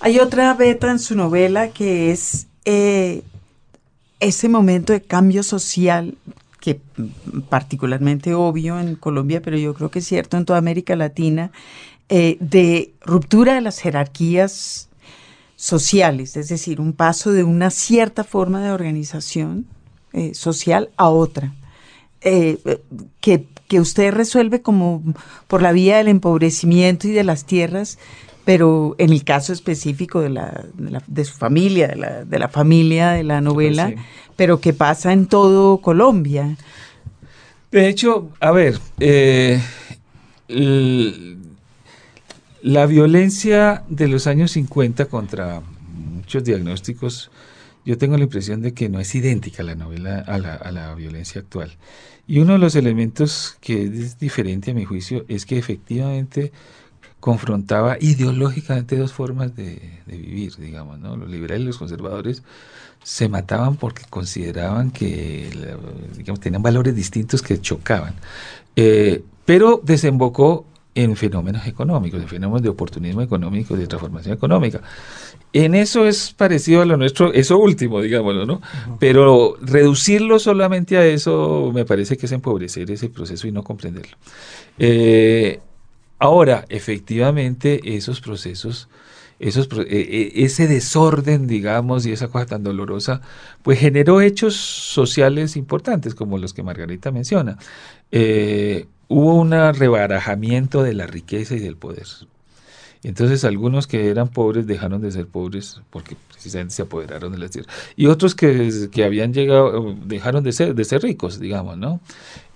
Hay otra beta en su novela que es eh, ese momento de cambio social que particularmente obvio en Colombia, pero yo creo que es cierto en toda América Latina, eh, de ruptura de las jerarquías sociales, es decir, un paso de una cierta forma de organización eh, social a otra, que, que, usted resuelve como por la vía del empobrecimiento y de las tierras, pero en el caso específico de, la, de, su familia, de la, de la, familia de la novela, pero que pasa en todo Colombia. De hecho, a ver, eh, la violencia de los años 50 contra muchos diagnósticos, yo tengo la impresión de que no es idéntica la novela a la, a la violencia actual. Y uno de los elementos que es diferente a mi juicio es que efectivamente confrontaba ideológicamente dos formas de, vivir, digamos, ¿no? Los liberales y los conservadores se mataban porque consideraban que digamos, tenían valores distintos que chocaban. Eh, pero desembocó en fenómenos económicos, en fenómenos de oportunismo económico, de transformación económica. En eso es parecido a lo nuestro, eso último, digámoslo, ¿no? Pero reducirlo solamente a eso me parece que es empobrecer ese proceso y no comprenderlo. Eh, Ahora, efectivamente, esos procesos, esos, e, e, ese desorden, digamos, y esa cosa tan dolorosa, pues generó hechos sociales importantes, como los que Margarita menciona. Eh, hubo un rebarajamiento de la riqueza y del poder. Entonces algunos que eran pobres dejaron de ser pobres porque precisamente se apoderaron de las tierras. Y otros que, que habían llegado dejaron de ser, de ser ricos, digamos, ¿no?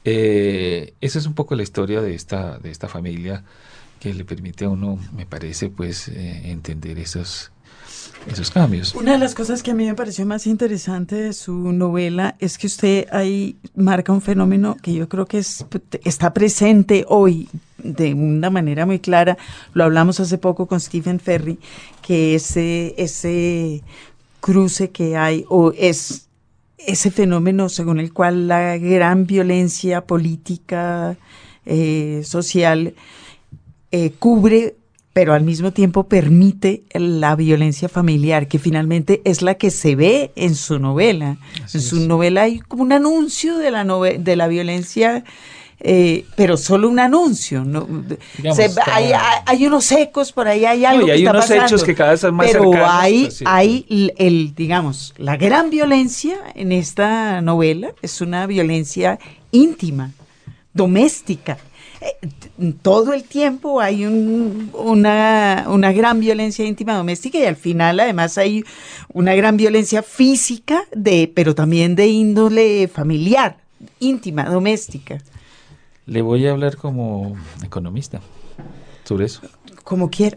Eh, esa es un poco la historia de esta, de esta familia que le permite a uno, me parece, pues eh, entender esos, esos cambios. Una de las cosas que a mí me pareció más interesante de su novela es que usted ahí marca un fenómeno que yo creo que es, está presente hoy de una manera muy clara. Lo hablamos hace poco con Stephen Ferry, que ese, ese cruce que hay o es ese fenómeno según el cual la gran violencia política, eh, social, eh, cubre, pero al mismo tiempo permite la violencia familiar, que finalmente es la que se ve en su novela. en su novela hay como un anuncio de la, de la violencia eh, pero solo un anuncio. ¿no? hay, unos ecos por ahí, hay algo. y hay unos hechos que cada vez son más Pero hay, pues hay el, digamos, la gran violencia en esta novela es una violencia íntima, doméstica. Eh, todo el tiempo hay una, una gran violencia íntima doméstica y al final además hay una gran violencia física, de, pero también de índole familiar, íntima, doméstica. Le voy a hablar como economista sobre eso. Como quiera.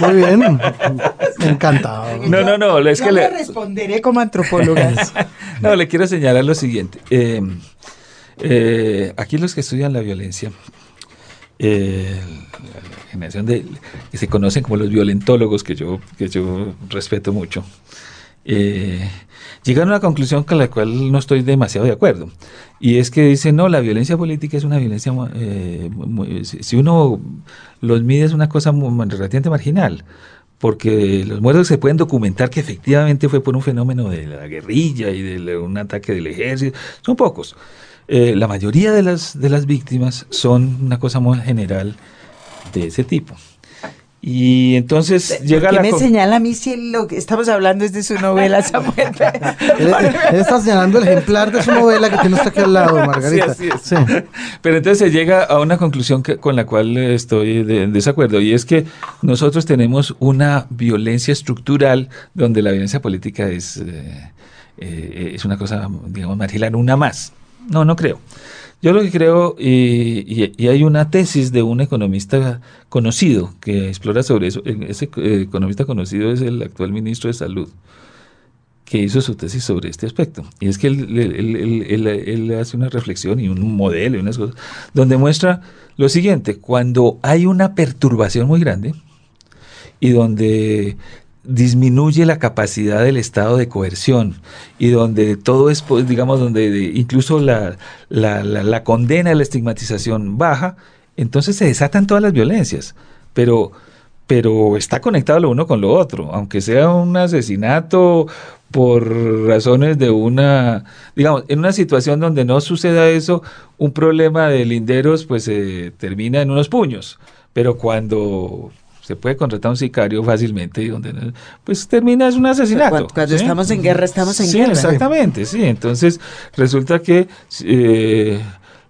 Muy bien. Encantado. No, no, no. Es que le responderé como antropóloga. no, le quiero señalar lo siguiente. Eh, eh, aquí los que estudian la violencia, eh, generación de que se conocen como los violentólogos, que yo, que yo respeto mucho, eh, llegaron a una conclusión con la cual no estoy demasiado de acuerdo. Y es que dicen, no, la violencia política es una violencia, eh, si uno los mide es una cosa relativamente marginal, porque los muertos se pueden documentar que efectivamente fue por un fenómeno de la guerrilla y de un ataque del ejército, son pocos. Eh, la mayoría de las, de las víctimas son una cosa muy general de ese tipo. Y entonces llega la. me señala a mí si lo que estamos hablando es de su novela, Samuel? él, está señalando el ejemplar de su novela que tiene usted aquí al lado, Margarita. Sí, sí. Pero entonces se llega a una conclusión que, con la cual estoy en desacuerdo, y es que nosotros tenemos una violencia estructural donde la violencia política es, eh, eh, es una cosa, digamos, marginal, una más. No, no creo. Yo lo que creo, y, hay una tesis de un economista conocido que explora sobre eso, ese eh, economista conocido es el actual ministro de Salud, que hizo su tesis sobre este aspecto. Y es que él, hace una reflexión y un modelo y unas cosas, donde muestra lo siguiente, cuando hay una perturbación muy grande y donde disminuye la capacidad del estado de coerción y donde todo es, pues, digamos, donde incluso la, la, la, condena, la estigmatización baja, entonces se desatan todas las violencias. Pero pero está conectado lo uno con lo otro, aunque sea un asesinato por razones de una, digamos, en una situación donde no suceda eso, un problema de linderos pues se termina en unos puños, pero cuando se puede contratar un sicario fácilmente y donde pues termina es un asesinato. Cuando, estamos en guerra, estamos en sí, guerra. Exactamente, sí. Entonces resulta que eh,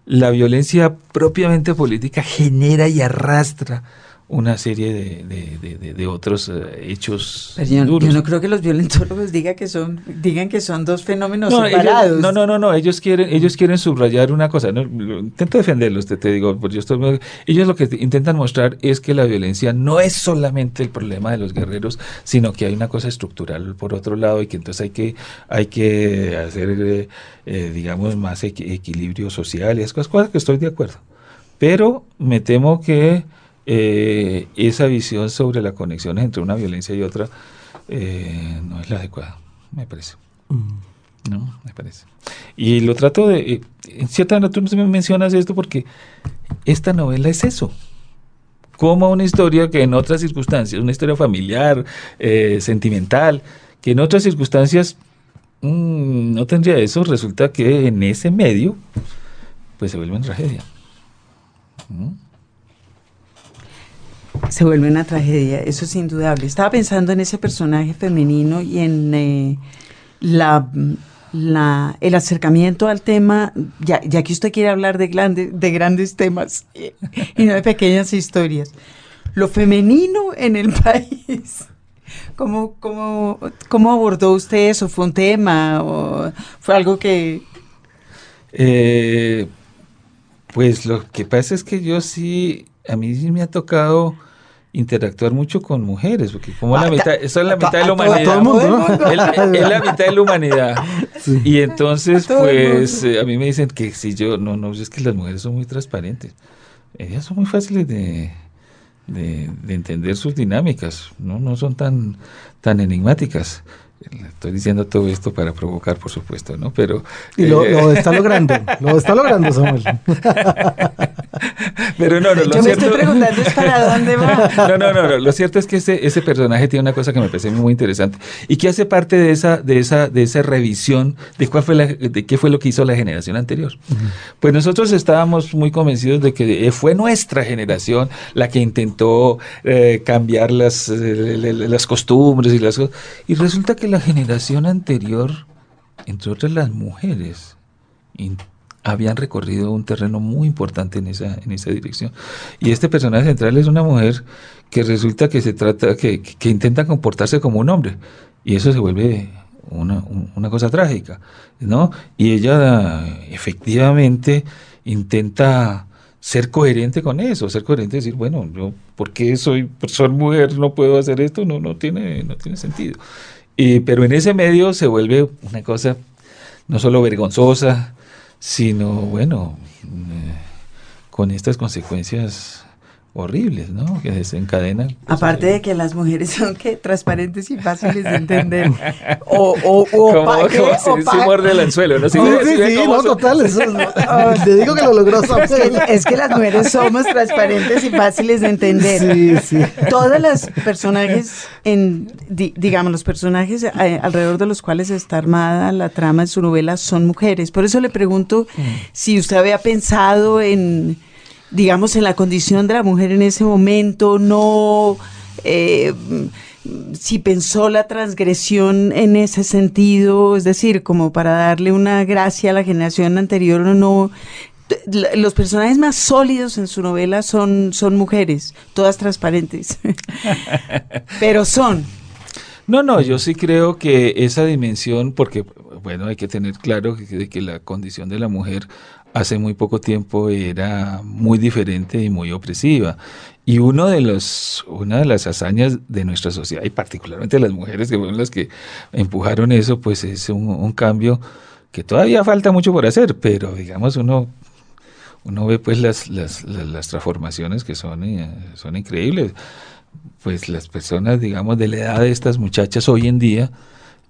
la violencia propiamente política genera y arrastra una serie de, de, otros eh, hechos yo, no creo que los violentólogos digan que son digan que son dos fenómenos separados. no, no, no, no, ellos quieren ellos quieren subrayar una cosa. ¿no? Intento defenderlos, te, te digo, porque yo estoy, ellos lo que intentan mostrar es que la violencia no es solamente el problema de los guerreros, sino que hay una cosa estructural por otro lado y que entonces hay que hay que hacer, eh, eh, digamos, más equilibrio social y esas cosas, cosas que estoy de acuerdo. Pero me temo que eh, esa visión sobre la conexión entre una violencia y otra eh, no es la adecuada, me parece. Mm. No, me parece. Y lo trato de, eh, en cierta manera tú me mencionas esto porque esta novela es eso. Como una historia que en otras circunstancias, una historia familiar, sentimental, que en otras circunstancias mm, no tendría eso, resulta que en ese medio, pues se vuelve en tragedia. ¿Mm? Se vuelve una tragedia, eso es indudable. Estaba pensando en ese personaje femenino y en eh, la, la, el acercamiento al tema, ya, ya que usted quiere hablar de, grande, de grandes temas y no de pequeñas historias. Lo femenino en el país. ¿Cómo, cómo, cómo abordó usted eso? ¿Fue un tema o fue algo que... Eh, pues lo que pasa es que yo sí, a mí sí me ha tocado interactuar mucho con mujeres, porque como la mitad, eso es la mitad de la humanidad. es, la mitad de la humanidad. Y entonces, pues, eh, a mí me dicen que si yo, no, no, es que las mujeres son muy transparentes. Ellas son muy fáciles de, de, de entender sus dinámicas, ¿no? No son tan, tan enigmáticas. Estoy diciendo todo esto para provocar, por supuesto, ¿no? Pero... Y lo, eh, está logrando, lo está logrando, Samuel. Pero no, no, lo Yo me estoy preguntando es para dónde va. No, no, no, lo cierto es que ese, ese personaje tiene una cosa que me parece muy interesante y que hace parte de esa, de esa, de esa revisión de cuál fue la, de qué fue lo que hizo la generación anterior. Pues nosotros estábamos muy convencidos de que eh, fue nuestra generación la que intentó eh, cambiar las, las costumbres y las cosas. Y resulta que la generación anterior, entre otras las mujeres, habían recorrido un terreno muy importante en esa, en esa dirección. Y este personaje central es una mujer que resulta que se trata, que, que, intenta comportarse como un hombre. Y eso se vuelve una, una, cosa trágica, ¿no? Y ella efectivamente intenta ser coherente con eso, ser coherente decir, bueno, yo, ¿por qué soy, soy mujer, no puedo hacer esto? No, no tiene, no tiene sentido pero en ese medio se vuelve una cosa no solo vergonzosa, sino, bueno, eh, con estas consecuencias horribles, ¿no? Que desencadenan. Aparte de que las mujeres son que transparentes y fáciles de entender. O, o, o como, como si, el anzuelo, ¿no? sí, sí, sí, no, total. Eso, te digo que lo logró es que, es que las mujeres somos transparentes y fáciles de entender. Sí, sí. Todas las personajes, en, digamos, los personajes eh, alrededor de los cuales está armada la trama de su novela son mujeres. Por eso le pregunto mm. si usted había pensado en digamos, en la condición de la mujer en ese momento, no eh, si pensó la transgresión en ese sentido, es decir, como para darle una gracia a la generación anterior o no. Los personajes más sólidos en su novela son, son mujeres, todas transparentes, pero son. No, no, yo sí creo que esa dimensión, porque, bueno, hay que tener claro que, que la condición de la mujer hace muy poco tiempo era muy diferente y muy opresiva. Y una de las hazañas de nuestra sociedad, y particularmente las mujeres que fueron las que empujaron eso, pues es un, cambio que todavía falta mucho por hacer, pero digamos uno, ve pues las, las, las, transformaciones que son, eh, son increíbles. Pues las personas, digamos, de la edad de estas muchachas hoy en día,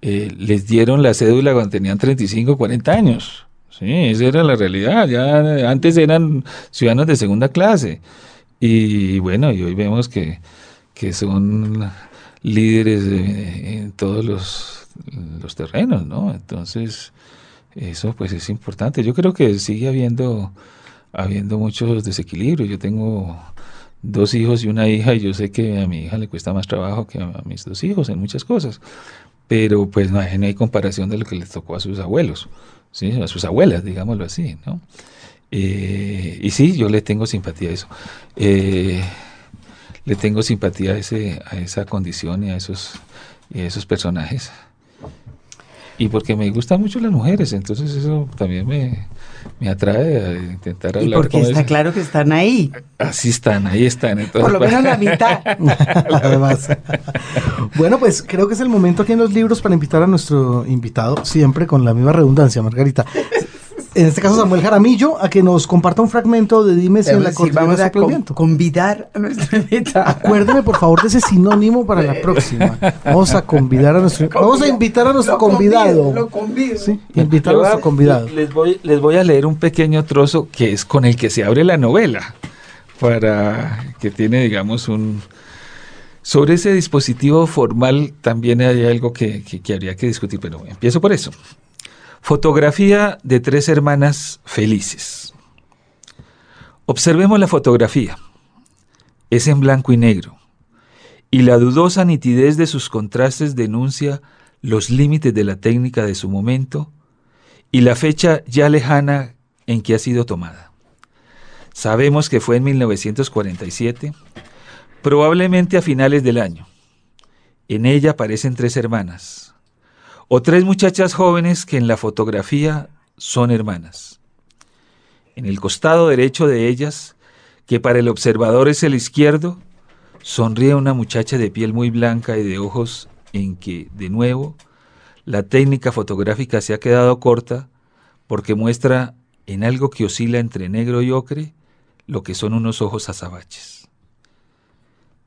eh, les dieron la cédula cuando tenían 35, 40 años. Sí, esa era la realidad. Ya antes eran ciudadanos de segunda clase. Y bueno, y hoy vemos que, que son líderes en todos los, los terrenos, ¿no? Entonces, eso pues es importante. Yo creo que sigue habiendo, habiendo muchos desequilibrios. Yo tengo dos hijos y una hija y yo sé que a mi hija le cuesta más trabajo que a mis dos hijos en muchas cosas. Pero pues no hay, no hay comparación de lo que les tocó a sus abuelos, ¿sí? a sus abuelas, digámoslo así, ¿no? Eh, y sí, yo le tengo simpatía a eso. Eh, le tengo simpatía a, ese, a esa condición y a esos, y a esos personajes y porque me gustan mucho las mujeres, entonces eso también me, atrae a intentar hablar. Y porque está claro que están ahí. Así están, ahí están. Por lo menos la mitad. Además. bueno, pues creo que es el momento aquí en los libros para invitar a nuestro invitado, siempre con la misma redundancia, Margarita en este caso Samuel Jaramillo, a que nos comparta un fragmento de Dime si en la sí, vamos a convidar a nuestro invitado. Acuérdeme, por favor, de ese sinónimo para la próxima. Vamos a convidar a nuestro Vamos a invitar a nuestro convidado. lo convido. Sí, invitar a nuestro convidado. Les voy, les voy a leer un pequeño trozo que es con el que se abre la novela, para que tiene, digamos, un... Sobre ese dispositivo formal también hay algo que, que habría que discutir, pero empiezo por eso. Fotografía de tres hermanas felices. Observemos la fotografía. Es en blanco y negro, y la dudosa nitidez de sus contrastes denuncia los límites de la técnica de su momento y la fecha ya lejana en que ha sido tomada. Sabemos que fue en 1947, probablemente a finales del año. En ella aparecen tres hermanas, o tres muchachas jóvenes que en la fotografía son hermanas. En el costado derecho de ellas, que para el observador es el izquierdo, sonríe una muchacha de piel muy blanca y de ojos en que, de nuevo, la técnica fotográfica se ha quedado corta porque muestra en algo que oscila entre negro y ocre lo que son unos ojos azabaches.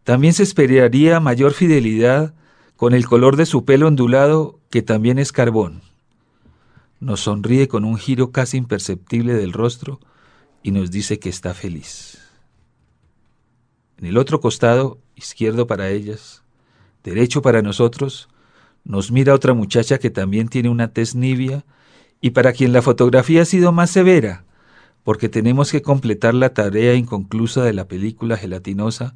También se esperaría mayor fidelidad con el color de su pelo ondulado, que también es carbón. Nos sonríe con un giro casi imperceptible del rostro y nos dice que está feliz. En el otro costado, izquierdo para ellas, derecho para nosotros, nos mira otra muchacha que también tiene una tez nibia y para quien la fotografía ha sido más severa, porque tenemos que completar la tarea inconclusa de la película gelatinosa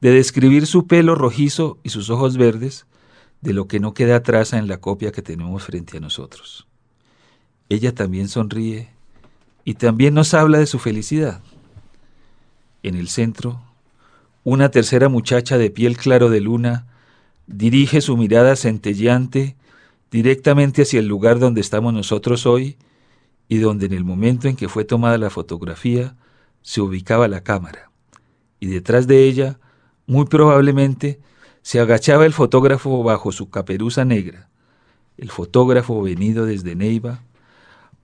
de describir su pelo rojizo y sus ojos verdes, de lo que no queda atrás en la copia que tenemos frente a nosotros. Ella también sonríe y también nos habla de su felicidad. En el centro, una tercera muchacha de piel claro de luna dirige su mirada centelleante directamente hacia el lugar donde estamos nosotros hoy y donde en el momento en que fue tomada la fotografía se ubicaba la cámara, y detrás de ella muy probablemente se agachaba el fotógrafo bajo su caperuza negra, el fotógrafo venido desde Neiva,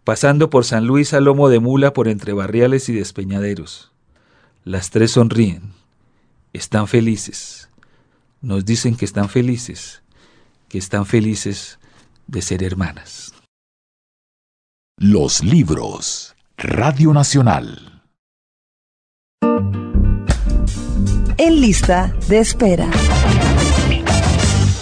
pasando por San Luis a lomo de mula por entre barriales y despeñaderos. Las tres sonríen, están felices, nos dicen que están felices, que están felices de ser hermanas. Los libros, Radio Nacional. en lista de espera.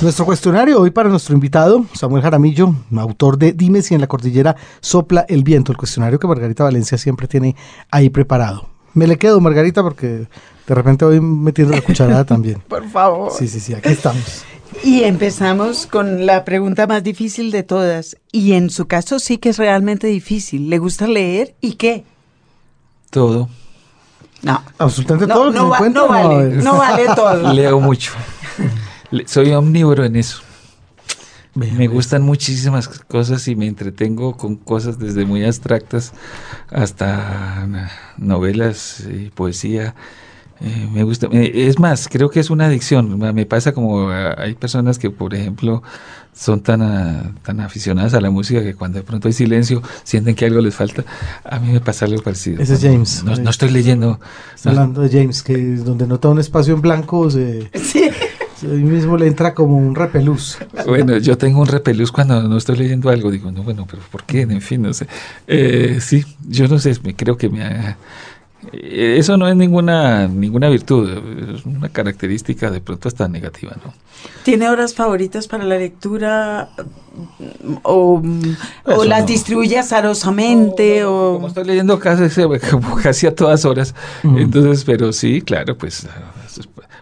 Nuestro cuestionario hoy para nuestro invitado, Samuel Jaramillo, autor de Dime si en la cordillera sopla el viento, el cuestionario que Margarita Valencia siempre tiene ahí preparado. Me le quedo, Margarita, porque de repente voy metiendo la cucharada también. Por favor. Sí, sí, sí, aquí estamos. Y empezamos con la pregunta más difícil de todas. Y en su caso sí que es realmente difícil. ¿Le gusta leer y qué? Todo. No. Absolutamente todo lo que no, no vale, no vale todo. Leo mucho. Soy omnívoro en eso. Me gustan muchísimas cosas y me entretengo con cosas desde muy abstractas hasta novelas y poesía. Eh, me gusta. Es más, creo que es una adicción. Me pasa como hay personas que, por ejemplo, son tan, ah, tan aficionadas a la música que cuando de pronto hay silencio sienten que algo les falta. A mí me pasa algo parecido. Ese es James. No, estoy leyendo. Está hablando de James, que donde nota un espacio en blanco se... Sí. Ahí mismo le entra como un repelús. Bueno, yo tengo un repelús cuando no estoy leyendo algo. Digo, no, bueno, pero ¿por qué? En fin, no sé. Eh, sí, yo no sé, creo que me ha, Eh, Eso no es ninguna, ninguna virtud, es una característica de pronto hasta negativa, ¿no? ¿Tiene horas favoritas para la lectura o, las no. distribuye azarosamente o Como estoy leyendo casi, como casi a todas horas, entonces, pero sí, claro, pues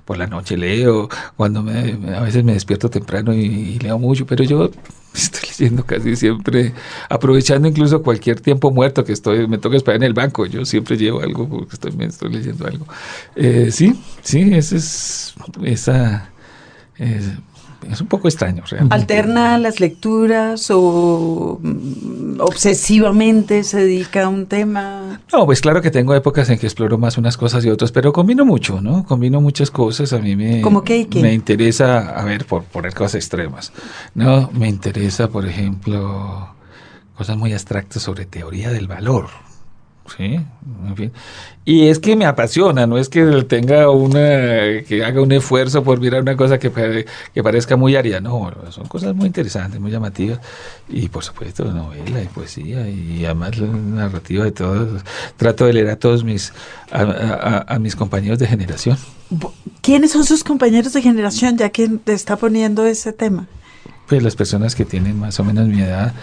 por la noche leo, cuando me, a veces me despierto temprano y, leo mucho, pero yo estoy leyendo casi siempre, aprovechando incluso cualquier tiempo muerto que estoy, me toca esperar en el banco, yo siempre llevo algo porque estoy, estoy leyendo algo. Eh, sí, sí, ese es, esa, es, es un poco extraño realmente. alterna las lecturas o mm, obsesivamente se dedica a un tema. No, pues claro que tengo épocas en que exploro más unas cosas y otras, pero combino mucho, ¿no? Combino muchas cosas. A mí me, ¿Cómo qué me interesa, a ver, por poner cosas extremas, ¿no? Me interesa, por ejemplo, cosas muy abstractas sobre teoría del valor. Sí, en fin. Y es que me apasiona, no es que tenga una, que haga un esfuerzo por mirar una cosa que, que parezca muy aria, no, son cosas muy interesantes, muy llamativas. Y por supuesto, novela y poesía, y además la narrativa de todos. Trato de leer a todos mis, a mis compañeros de generación. ¿Quiénes son sus compañeros de generación ya que te está poniendo ese tema? Pues las personas que tienen más o menos mi edad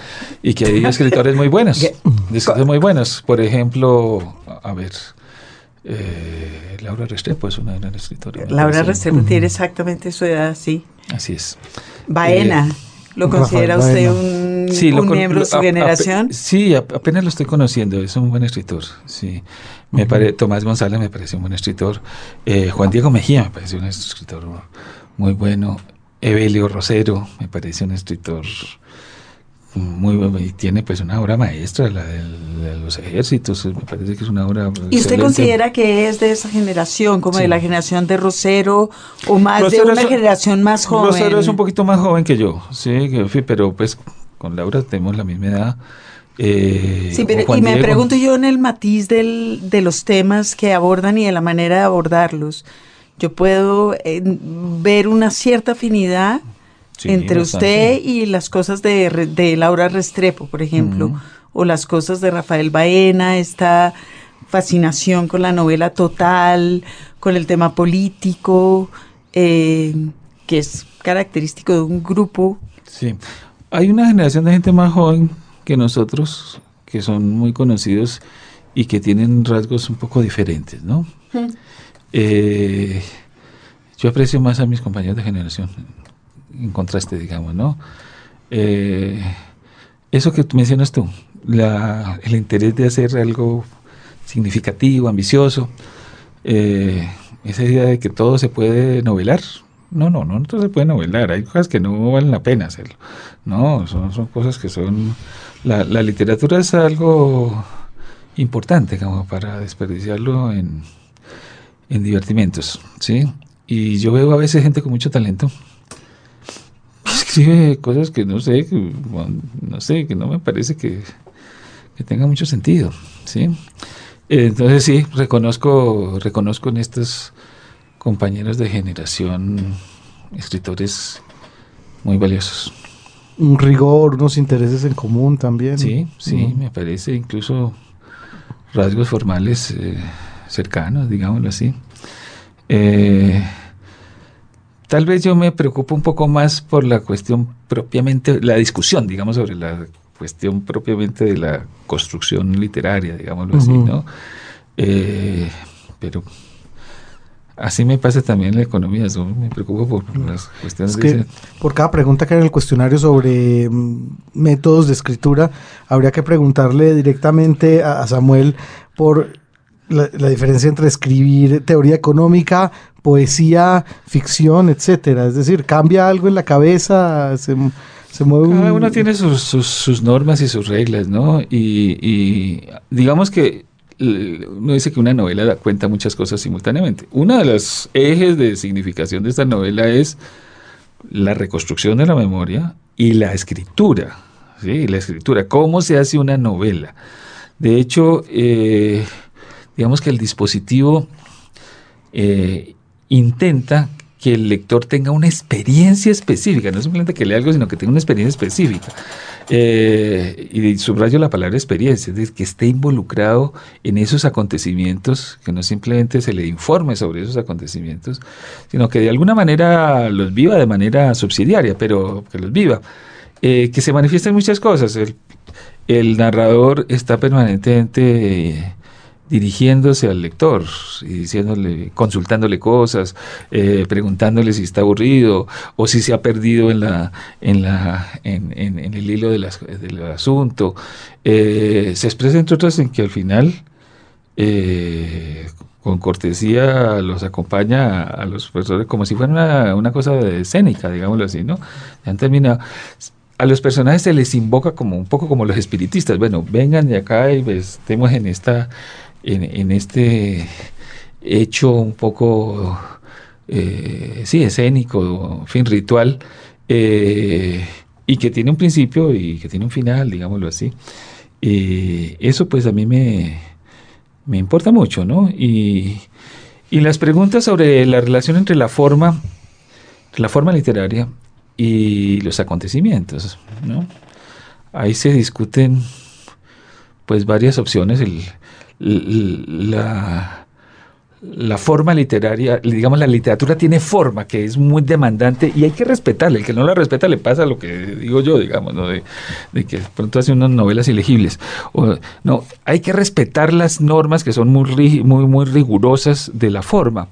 y que hay escritores muy buenos, escritores muy buenos. Por ejemplo, a ver, eh, Laura Restrepo es una gran escritora. Laura. Restrepo tiene exactamente su edad, sí. Así es. Baena, ¿lo Rafael considera usted Baena. un, Sí, lo un con- miembro de lo- su a- generación? sí, a- apenas lo estoy conociendo, es un buen escritor, sí. Me pare- Tomás González me parece un buen escritor. Eh, Juan Diego Mejía me parece un escritor muy bueno. Evelio Rosero me parece un escritor muy bueno y tiene pues una obra maestra, la de los ejércitos, me parece que es una obra... ¿Y usted excelente. considera que es de esa generación, como de la generación de Rosero, o más Rosero de una es- generación más joven? Rosero es un poquito más joven que yo, sí, pero pues con Laura tenemos la misma edad. Eh, Sí, pero, y me Diego- pregunto yo en el matiz del, de los temas que abordan y de la manera de abordarlos. Yo puedo eh, ver una cierta afinidad Sí, entre usted y las cosas de, Laura Restrepo, por ejemplo, o las cosas de Rafael Baena, esta fascinación con la novela total, con el tema político, eh, que es característico de un grupo. Sí. Hay una generación de gente más joven que nosotros, que son muy conocidos y que tienen rasgos un poco diferentes, ¿no? Eh, yo aprecio más a mis compañeros de generación, en contraste, digamos, ¿no? Eh, eso que mencionas tú, la- el interés de hacer algo significativo, ambicioso, eh, esa idea de que todo se puede novelar. No, no, no, no todo se puede novelar. Hay cosas que no valen la pena hacerlo. No, son, son cosas que son... La, la literatura es algo importante como para desperdiciarlo en, en divertimentos, ¿sí? Y yo veo a veces gente con mucho talento que escribe cosas que no sé, que, bueno, no sé, que no me parece que, que tenga mucho sentido, ¿sí? Entonces sí, reconozco, reconozco en estos compañeros de generación escritores muy valiosos. Un rigor, unos intereses en común también. Sí, sí, me parece incluso rasgos formales eh, cercanos, digámoslo así. Eh, tal vez yo me preocupo un poco más por la cuestión propiamente, la discusión, digamos, sobre la cuestión propiamente de la construcción literaria, digámoslo así. ¿no? Eh, pero así me pasa también en la economía, yo me preocupo por las cuestiones Es que por cada pregunta que hay en el cuestionario sobre mm, métodos de escritura, habría que preguntarle directamente a, a Samuel por la, la diferencia entre escribir teoría económica, poesía, ficción, etcétera. Es decir, cambia algo en la cabeza, se, se mueve un... Cada uno tiene sus, sus, sus normas y sus reglas, ¿no? Y, y digamos que uno dice que una novela cuenta muchas cosas simultáneamente. Uno de los ejes de significación de esta novela es la reconstrucción de la memoria y la escritura, ¿sí? La escritura, cómo se hace una novela. De hecho, eh, digamos que el dispositivo eh, intenta que el lector tenga una experiencia específica, no simplemente que lea algo, sino que tenga una experiencia específica. Eh, y subrayo la palabra experiencia, es decir, que esté involucrado en esos acontecimientos, que no simplemente se le informe sobre esos acontecimientos, sino que de alguna manera los viva de manera subsidiaria, pero que los viva. Eh, que se manifiesten muchas cosas. El, el narrador está permanentemente dirigiéndose al lector y diciéndole, consultándole cosas, eh, preguntándole si está aburrido o si se ha perdido en la, en la, en, en, el hilo del asunto. Eh, se expresa entre otras en que al final, eh, con cortesía, los acompaña a, los profesores como si fuera una, una cosa escénica, digámoslo así, ¿no? Han terminado a los personajes se les invoca como un poco como los espiritistas. Bueno, vengan de acá y estemos en esta en, este hecho un poco, eh, sí, escénico, fin, ritual, eh, y que tiene un principio y que tiene un final, digámoslo así. Eh, eso pues a mí me, me importa mucho, ¿no? Y, y, las preguntas sobre la relación entre la forma, la forma literaria y los acontecimientos, ¿no? Ahí se discuten pues varias opciones. El, la, forma literaria, digamos, la literatura tiene forma que es muy demandante y hay que respetarla. El que no la respeta le pasa lo que digo yo, digamos, ¿no? de, que pronto hace unas novelas ilegibles. O, no, hay que respetar las normas que son muy, muy, muy rigurosas de la forma.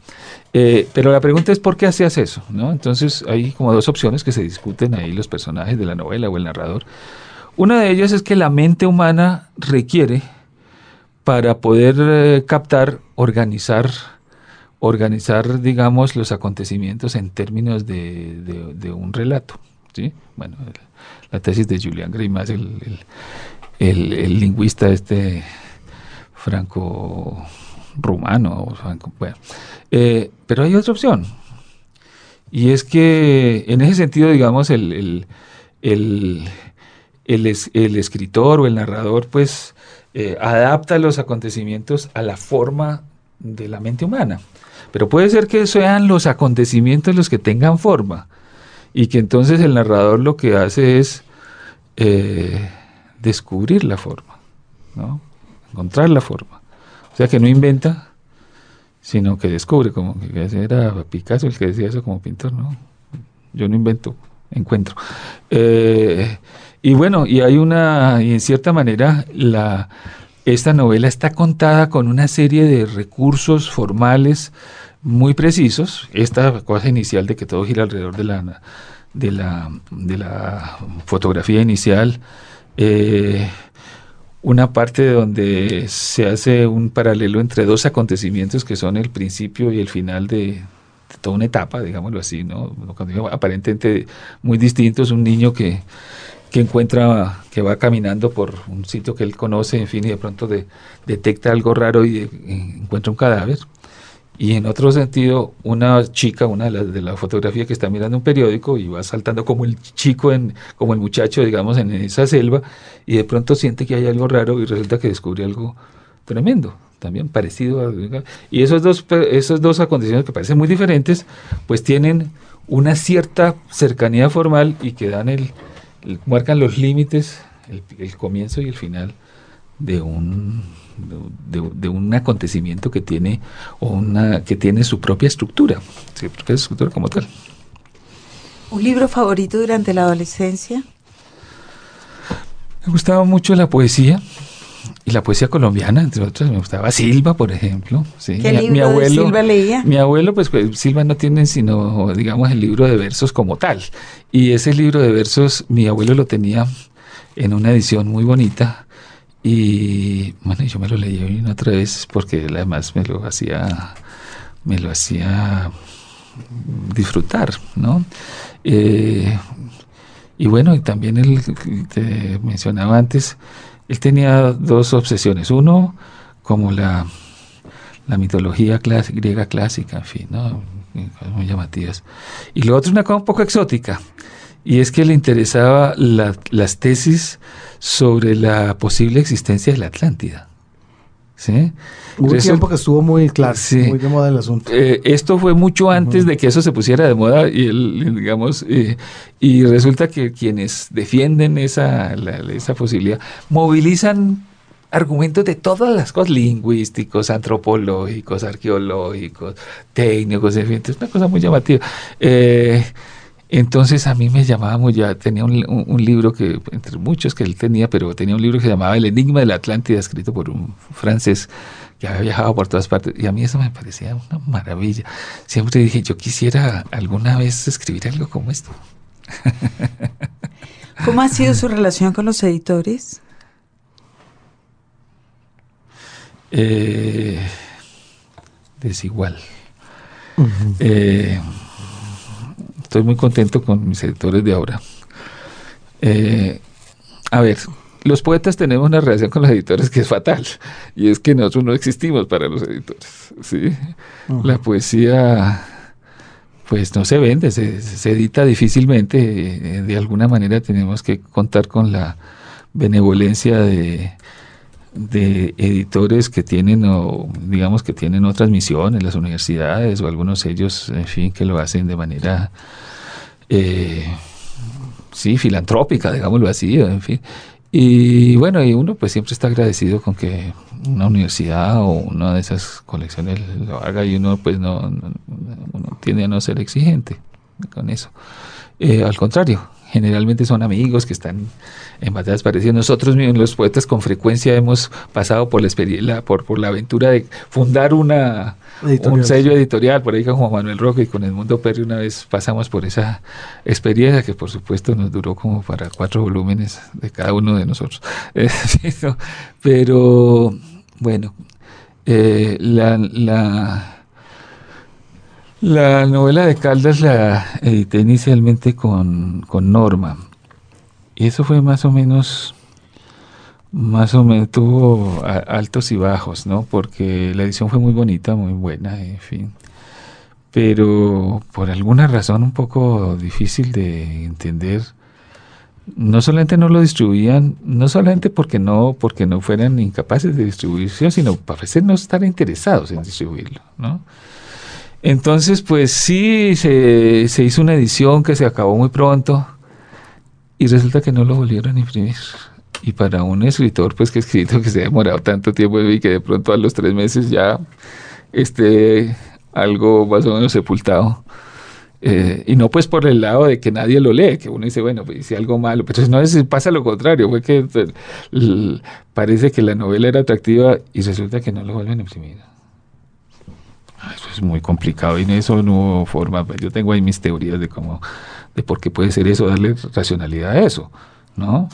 Eh, pero la pregunta es por qué hacías eso, ¿no? Entonces hay como dos opciones que se discuten ahí los personajes de la novela o el narrador. Una de ellas es que la mente humana requiere para poder eh, captar, organizar, organizar, digamos, los acontecimientos en términos de, un relato. ¿sí? Bueno, la tesis de Julian Gray, más el, el, lingüista este franco-rumano, bueno. Eh, pero hay otra opción, y es que en ese sentido, digamos, el, el, el escritor o el narrador, pues, eh, adapta los acontecimientos a la forma de la mente humana. Pero puede ser que sean los acontecimientos los que tengan forma y que entonces el narrador lo que hace es eh, descubrir la forma, ¿no? encontrar la forma. O sea que no inventa, sino que descubre, como que era Picasso el que decía eso como pintor, ¿no? Yo no invento, encuentro. Eh, y bueno, y hay una, y en cierta manera, la, esta novela está contada con una serie de recursos formales muy precisos. Esta cosa inicial de que todo gira alrededor de la, de la, de la fotografía inicial. Eh, una parte donde se hace un paralelo entre dos acontecimientos que son el principio y el final de, toda una etapa, digámoslo así, ¿no? Aparentemente muy distintos, un niño que que encuentra, que va caminando por un sitio que él conoce, en fin, y de pronto detecta algo raro y encuentra un cadáver. Y en otro sentido, una chica, una de las de la fotografía que está mirando un periódico y va saltando como el chico, en, como el muchacho, digamos, en esa selva, y de pronto siente que hay algo raro y resulta que descubre algo tremendo, también parecido a... Y esos dos, esos dos acontecimientos que parecen muy diferentes, pues tienen una cierta cercanía formal y que dan el, marcan los límites, el, comienzo y el final de un, de, un acontecimiento que tiene, una, que tiene su propia estructura, su propia estructura como tal. ¿Un libro favorito durante la adolescencia? Me gustaba mucho la poesía y la poesía colombiana, entre otras, me gustaba Silva, por ejemplo. ¿Qué mi, libro abuelo, Silva leía? Mi abuelo, pues, pues, Silva no tiene sino, digamos, el libro de versos como tal. Y ese libro de versos, mi abuelo lo tenía en una edición muy bonita. Y bueno, yo me lo leí una otra vez porque además me lo hacía, me lo hacía disfrutar, ¿no? Eh, y bueno, y también él, te mencionaba antes, él tenía dos obsesiones. Uno, como la, la mitología griega clásica, en fin, ¿no? muy llamativas. Y lo otro, una cosa un poco exótica, y es que le interesaba las tesis sobre la posible existencia de la Atlántida. ¿Sí? Hubo un tiempo que estuvo muy claro, Sí. muy de moda el asunto. Eh, esto fue mucho antes de que eso se pusiera de moda y el, digamos eh, y resulta que quienes defienden esa la- esa posibilidad movilizan argumentos de todas las cosas lingüísticos antropológicos arqueológicos técnicos en fin, es una cosa muy llamativa Eh, entonces a mí me llamaba muy ya tenía un, un- un libro que entre muchos que él tenía pero tenía un libro que se llamaba El enigma de la Atlántida escrito por un francés que había viajado por todas partes y a mí eso me parecía una maravilla. Siempre dije, yo quisiera alguna vez escribir algo como esto. ¿Cómo ha sido su relación con los editores? Eh, desigual. Eh, estoy muy contento con mis editores de ahora. Eh, a ver, los poetas tenemos una relación con los editores que es fatal, y es que nosotros no existimos para los editores. ¿sí? La poesía, pues no se vende, se, se edita difícilmente. De alguna manera tenemos que contar con la benevolencia de, de editores que tienen, o digamos que tienen otras misiones, las universidades o algunos sellos, en fin, que lo hacen de manera, eh, sí, filantrópica, digámoslo así, en fin. Y bueno, y uno pues siempre está agradecido con que una universidad o una de esas colecciones lo haga y uno pues no, no- uno tiende a no ser exigente con eso. Eh, al contrario, generalmente son amigos que están en batallas parecidas. Nosotros mismos, los poetas, con frecuencia hemos pasado por la experiencia, por, por la aventura de fundar una, Editorial. un sello editorial, por ahí con Juan Manuel Roque y con el Mundo Perry una vez pasamos por esa experiencia que por supuesto nos duró como para cuatro volúmenes de cada uno de nosotros. Eh, Pero bueno, eh, la, la, la novela de Caldas la edité inicialmente con, con Norma. Y eso fue más o menos, más o menos, tuvo altos y bajos, ¿no? Porque la edición fue muy bonita, muy buena, en fin. Pero por alguna razón un poco difícil de entender, no solamente no lo distribuían, no solamente porque no, porque no fueran incapaces de distribución, sino parece no estar interesados en distribuirlo, ¿no? Entonces, pues sí, se, hizo una edición que se acabó muy pronto y resulta que no lo volvieron a imprimir. Y para un escritor, pues que ha escrito que se ha demorado tanto tiempo y que de pronto a los tres meses ya esté algo más o menos sepultado. Eh, y no pues por el lado de que nadie lo lee, que uno dice, bueno, pues hice algo malo, pero no es, pasa lo contrario, fue que pues, parece que la novela era atractiva y resulta que no lo vuelven a imprimir. Ah, Eso es muy complicado y en eso no hubo forma. pues, Yo tengo ahí mis teorías de cómo, de por qué puede ser eso, darle racionalidad a eso, ¿no?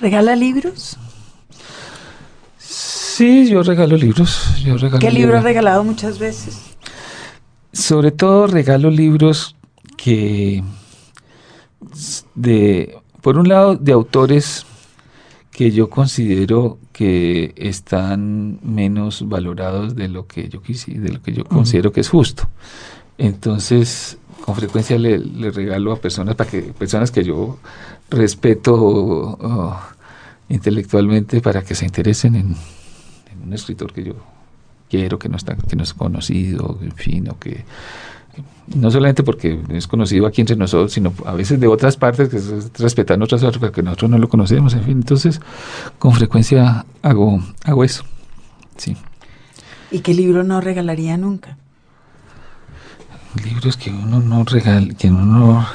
¿Regala libros? Sí, yo regalo libros. Yo regalo ¿Qué libro has regalado muchas veces? Sobre todo regalo libros que de por un lado de autores que yo considero que están menos valorados de lo que yo quisi, de lo que yo considero que es justo. Entonces, con frecuencia le, le regalo a personas para que personas que yo respeto oh, intelectualmente para que se interesen en, en un escritor que yo quiero, que no está, que no es conocido, en fin, o que no solamente porque es conocido aquí entre nosotros, sino a veces de otras partes que respetan otras otras porque nosotros no lo conocemos, en fin. Entonces, con frecuencia hago, hago eso. Sí. ¿Y qué libro no regalaría nunca? Libros que uno no regale, que uno no,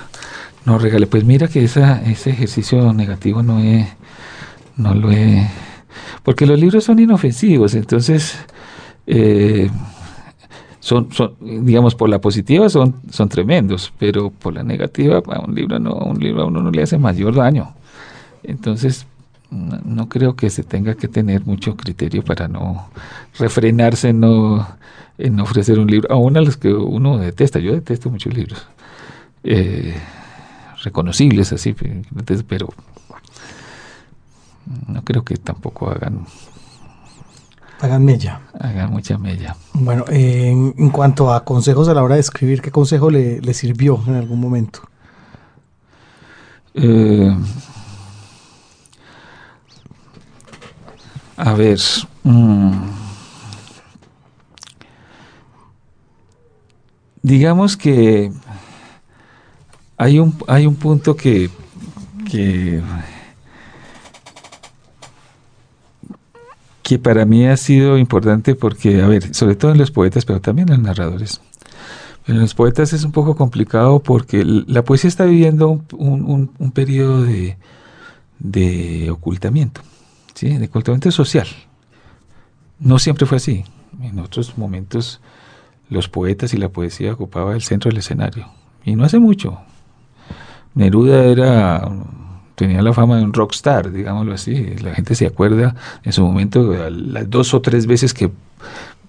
no regale. Pues mira que esa, ese ejercicio negativo no he, no lo he, porque los libros son inofensivos, entonces eh, son, son, digamos, por la positiva son, son tremendos, pero por la negativa a un libro no, a un libro a uno no le hace mayor daño. Entonces, no, creo que se tenga que tener mucho criterio para no refrenarse en no, en ofrecer un libro, aún a los que uno detesta. Yo detesto muchos libros. Eh, reconocibles así, pero no creo que tampoco hagan Hagan mella. hagan mucha mella. Bueno, eh, en, cuanto a consejos a la hora de escribir, ¿qué consejo le, le sirvió en algún momento? Eh, a ver, mm, digamos que hay un, hay un punto que, que, que para mí ha sido importante porque, a ver, sobre todo en los poetas, pero también en los narradores. En los poetas es un poco complicado porque la poesía está viviendo un, un, un periodo de, de ocultamiento, ¿sí? de ocultamiento social. No siempre fue así. En otros momentos los poetas y la poesía ocupaban el centro del escenario. Y no hace mucho. Neruda era tenía la fama de un rockstar, digámoslo así. La gente se acuerda en su momento, las dos o tres veces que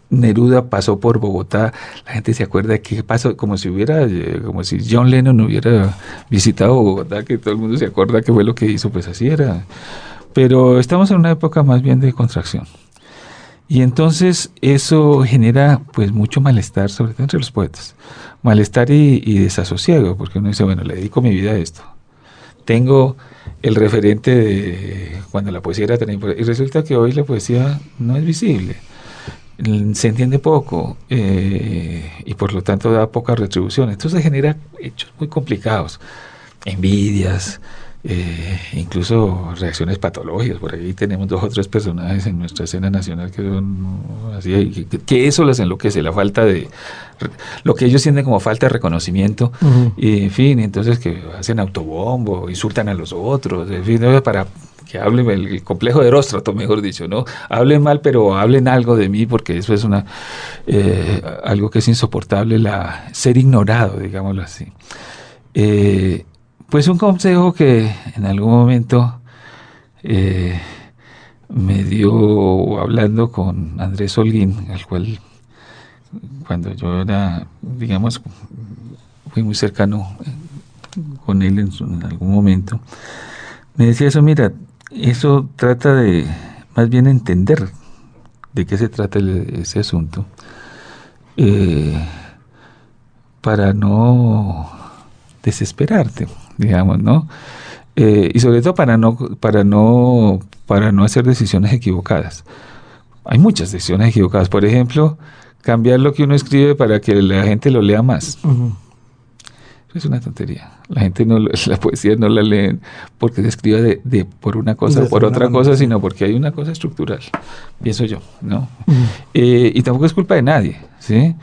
Neruda pasó por Bogotá, la gente se acuerda qué pasó, como si hubiera, eh, como si John Lennon hubiera visitado Bogotá, que todo el mundo se acuerda qué fue lo que hizo, pues así era. Pero estamos en una época más bien de contracción. Y entonces eso genera pues mucho malestar, sobre todo entre los poetas. Malestar y, desasosiego, porque uno dice, bueno, le dedico mi vida a esto. Tengo el referente de cuando la poesía era tan importante. Y resulta que hoy la poesía no es visible se entiende poco eh, y por lo tanto da poca retribución. Entonces genera hechos muy complicados, envidias, eh, incluso reacciones patológicas. Por ahí tenemos dos o tres personajes en nuestra escena nacional que son así, que, eso les enloquece, la falta de, lo que ellos sienten como falta de reconocimiento, y en fin, entonces que hacen autobombo, insultan a los otros, en fin, para que hablen el, complejo de Róstrato, mejor dicho, ¿no? Hablen mal, pero hablen algo de mí, porque eso es una eh, algo que es insoportable, la ser ignorado, digámoslo así. Eh, pues un consejo que en algún momento eh, me dio hablando con Andrés Holguín, al cual cuando yo era, digamos, fui muy cercano con él en algún momento, me decía eso, mira, eso trata de más bien entender de qué se trata ese asunto eh, para no desesperarte, digamos, ¿no? Eh, y sobre todo para no, para no, para no hacer decisiones equivocadas. Hay muchas decisiones equivocadas. Por ejemplo, cambiar lo que uno escribe para que la gente lo lea más es una tontería. La gente no, la poesía no la lee porque se escriba de, por una cosa o por otra cosa, sino porque hay una cosa estructural, pienso yo, ¿no? Eh, y tampoco es culpa de nadie, ¿sí?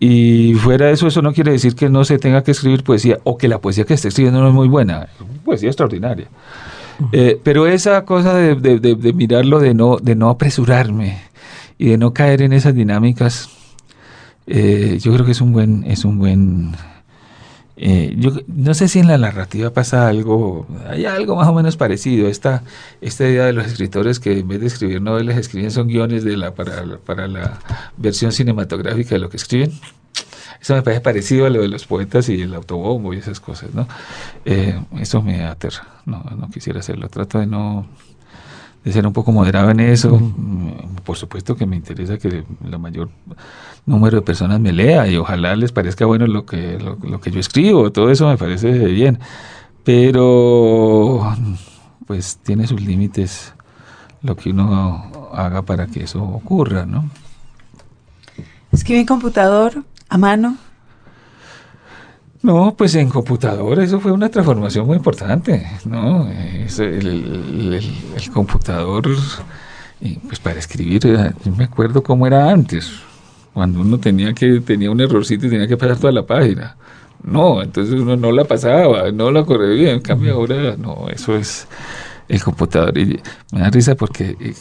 Y fuera de eso, eso no quiere decir que no se tenga que escribir poesía o que la poesía que esté escribiendo no es muy buena, poesía extraordinaria. Eh, pero esa cosa de, mirarlo, de no, de no apresurarme y de no caer en esas dinámicas, eh, yo creo que es un buen, es un buen eh, yo no sé si en la narrativa pasa algo, hay algo más o menos parecido. Esta, esta idea de los escritores que en vez de escribir novelas escriben son guiones de la, para, para la versión cinematográfica de lo que escriben. Eso me parece parecido a lo de los poetas y el autobombo y esas cosas, ¿no? Eh, eso me aterra, no, no quisiera hacerlo. Trato de no de ser un poco moderado en eso. Mm, por supuesto que me interesa que la mayor número de personas me lea y ojalá les parezca bueno lo que, lo, que yo escribo, todo eso me parece bien, pero pues tiene sus límites lo que uno haga para que eso ocurra, ¿no? ¿Escribe en computador, a mano? No, pues en computador eso fue una transformación muy importante, ¿no? el, el, computador, pues para escribir, yo me acuerdo cómo era antes, cuando uno tenía que tenía un errorcito y tenía que pasar toda la página. No, entonces uno no la pasaba, no la corría bien. En cambio ahora, no, eso es el computador. Y me da risa porque eh,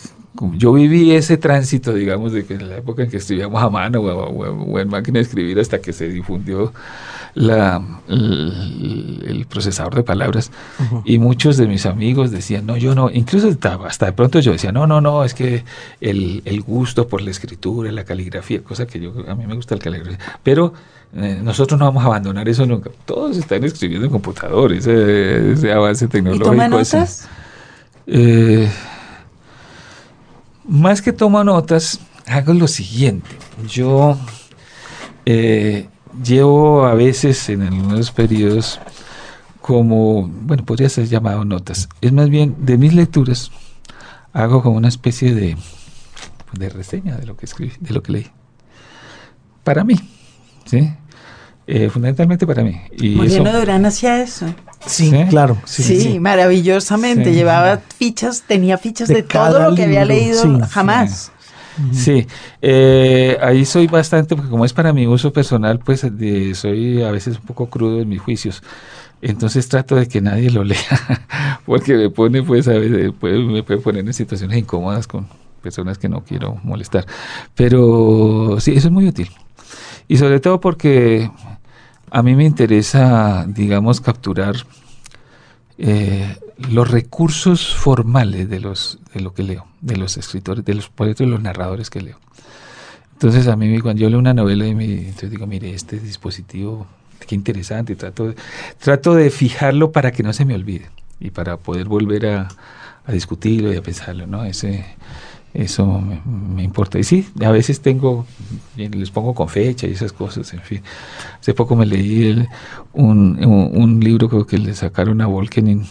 yo viví ese tránsito, digamos, de que en la época en que escribíamos a mano o, en máquina de escribir hasta que se difundió la, el, procesador de palabras y muchos de mis amigos decían, no, yo no, incluso hasta de pronto yo decía, no, no, no, es que el, el gusto por la escritura, la caligrafía, cosa que yo, a mí me gusta la caligrafía, pero eh, nosotros no vamos a abandonar eso nunca. Todos están escribiendo en computadores, ese, avance tecnológico. ¿Y notas? Eh, más que toma notas, hago lo siguiente. Yo eh, llevo a veces en algunos periodos como, bueno, podría ser llamado notas. Es más bien de mis lecturas, hago como una especie de, de reseña de lo que escribí, de lo que leí. Para mí, ¿sí? Eh, fundamentalmente para mí. Y Moreno eso, Durán hacía eso. Sí, Sí. claro. Sí, Sí, sí. maravillosamente. Sí. Llevaba fichas, tenía fichas de, De todo lo que había libro, leído sí, Sí, eh, ahí soy bastante, porque como es para mi uso personal, pues de- soy a veces un poco crudo en mis juicios. Entonces trato de que nadie lo lea, porque me pone, pues, a veces, puede- me puede poner en situaciones incómodas con personas que no quiero molestar. Pero sí, eso es muy útil. Y sobre todo porque a mí me interesa, digamos, capturar eh, los recursos formales de los de lo que leo, de los escritores, de los poetas, de los narradores que leo. Entonces a mí cuando yo leo una novela y me, entonces digo, mire, este dispositivo, qué interesante, trato trato de fijarlo para que no se me olvide y para poder volver a, a discutirlo y a pensarlo, ¿no? Ese, eso me, me importa. Y sí, a veces tengo, y les pongo con fecha y esas cosas, en fin. Hace poco me leí el- un, un, un libro que le sacaron a Volkenin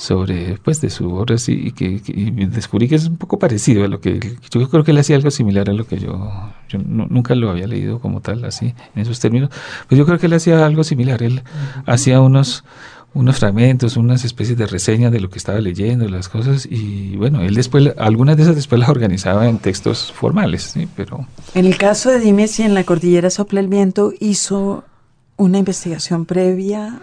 sobre pues de su obra sí, y que, que- y descubrí que es un poco parecido a lo que yo creo que él hacía algo similar a lo que yo yo nu- nunca lo había leído como tal así en esos términos pues yo creo que él hacía algo similar él hacía unos unos fragmentos unas especies de reseñas de lo que estaba leyendo las cosas y bueno él después algunas de esas después las organizaba en textos formales sí pero En el caso de Dime si en la cordillera sopla el viento, hizo una investigación previa.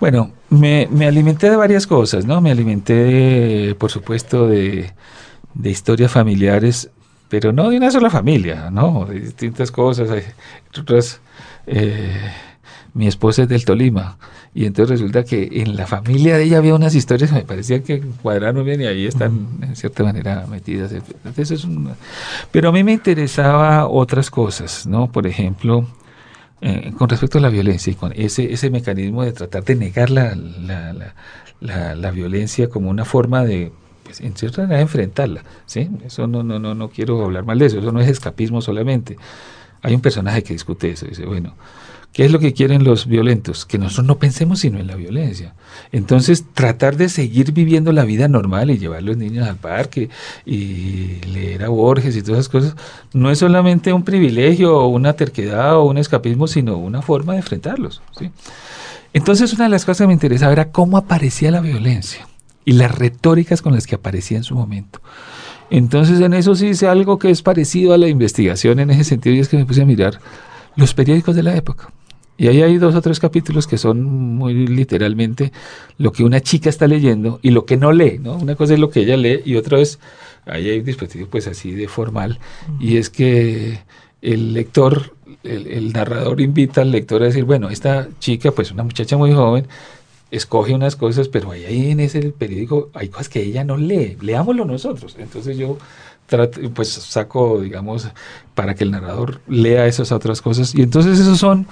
Bueno, me, me alimenté de varias cosas, ¿no? Me alimenté, de, por supuesto, de, de historias familiares, pero no de una sola familia, ¿no? De distintas cosas. Otras, eh, mi esposa es del Tolima, y entonces resulta que en la familia de ella había unas historias que me parecían que cuadraron bien y ahí están, en cierta manera, metidas. Entonces es un- pero a mí me interesaba otras cosas, ¿no? Por ejemplo, eh, con respecto a la violencia y con ese, ese mecanismo de tratar de negar la, la, la, la- violencia como una forma de, pues, en cierta manera, enfrentarla. ¿sí? Eso no, no, no, no quiero hablar mal de eso, eso no es escapismo solamente. Hay un personaje que discute eso, dice, bueno, ¿qué es lo que quieren los violentos? Que nosotros no pensemos sino en la violencia. Entonces, tratar de seguir viviendo la vida normal y llevar a los niños al parque y leer a Borges y todas esas cosas, no es solamente un privilegio o una terquedad o un escapismo, sino una forma de enfrentarlos. Entonces, una de las cosas que me interesaba era cómo aparecía la violencia y las retóricas con las que aparecía en su momento. Entonces, en eso sí hice algo que es parecido a la investigación en ese sentido, y es que me puse a mirar los periódicos de la época. Y ahí hay dos o tres capítulos que son muy literalmente lo que una chica está leyendo y lo que no lee, ¿no? Una cosa es lo que ella lee y otra es, ahí hay un dispositivo pues así de formal, y es que el lector, el, el narrador invita al lector a decir, bueno, esta chica, pues una muchacha muy joven, escoge unas cosas, pero ahí, ahí en ese periódico hay cosas que ella no lee, leámoslo nosotros. Entonces yo trato, pues saco, digamos, para que el narrador lea esas otras cosas. Y entonces esos son,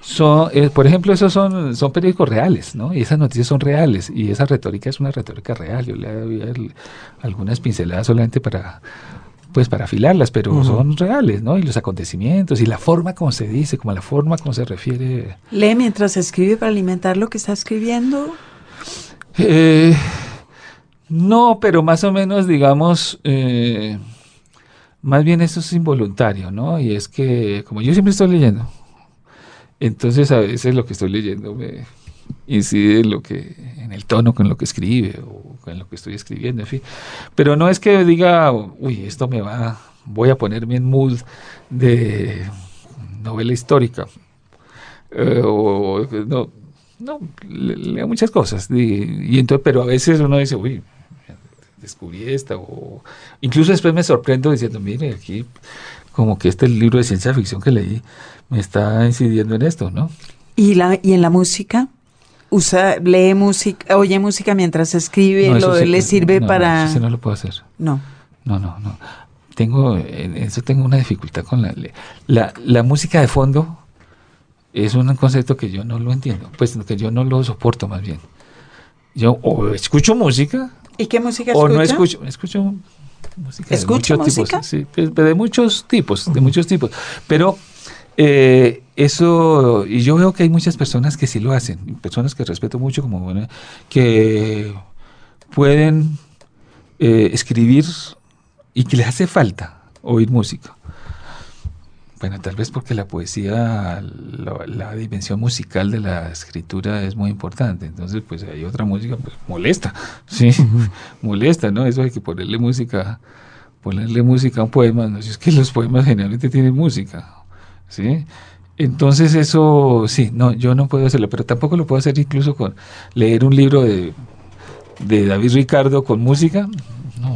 son eh, por ejemplo, esos son, son periódicos reales, ¿no? Y esas noticias son reales. Y esa retórica es una retórica real. Yo le doy el- algunas pinceladas solamente para pues para afilarlas, pero son reales, ¿no? Y los acontecimientos y la forma como se dice, como la forma como se refiere Lee mientras escribe para alimentar lo que está escribiendo. Eh, no, pero más o menos, digamos, eh, más bien eso es involuntario, ¿no? Y es que, como yo siempre estoy leyendo, entonces a veces lo que estoy leyendo me incide en lo que, en el tono con lo que escribe o en lo que estoy escribiendo, en fin. Pero no es que diga, uy, esto me va, voy a ponerme en mood de novela histórica. Eh, o, no, no, le- leo muchas cosas. Y entonces, pero a veces uno dice, uy, descubrí esta. O incluso después me sorprendo diciendo, mire, aquí como que este libro de ciencia ficción que leí me está incidiendo en esto, ¿no? ¿Y, la, y en la música? Usa, lee música, oye música mientras escribe, No, eso lo, sí- le sirve no, para... Eso sí no lo puedo hacer. No. No, no, no. Tengo, en eso tengo una dificultad con la, la, la música de fondo. Es un concepto que yo no lo entiendo, pues que yo no lo soporto más bien. Yo o escucho música ¿Y qué música o escucha? no escucho, escucho música ¿Escucha de muchos música? tipos, sí, pues, de muchos tipos, de muchos tipos. Pero eh, eso, y yo veo que hay muchas personas que sí lo hacen, personas que respeto mucho, como bueno, que pueden eh, escribir y que les hace falta oír música. Bueno, tal vez porque la poesía, la, la dimensión musical de la escritura es muy importante. Entonces, pues hay otra música, pues molesta, sí, molesta, ¿no? Eso hay que ponerle música, ponerle música a un poema. No si es que los poemas generalmente tienen música, ¿sí? Entonces eso, sí, no, yo no puedo hacerlo, pero tampoco lo puedo hacer incluso con leer un libro de, de David Ricardo con música.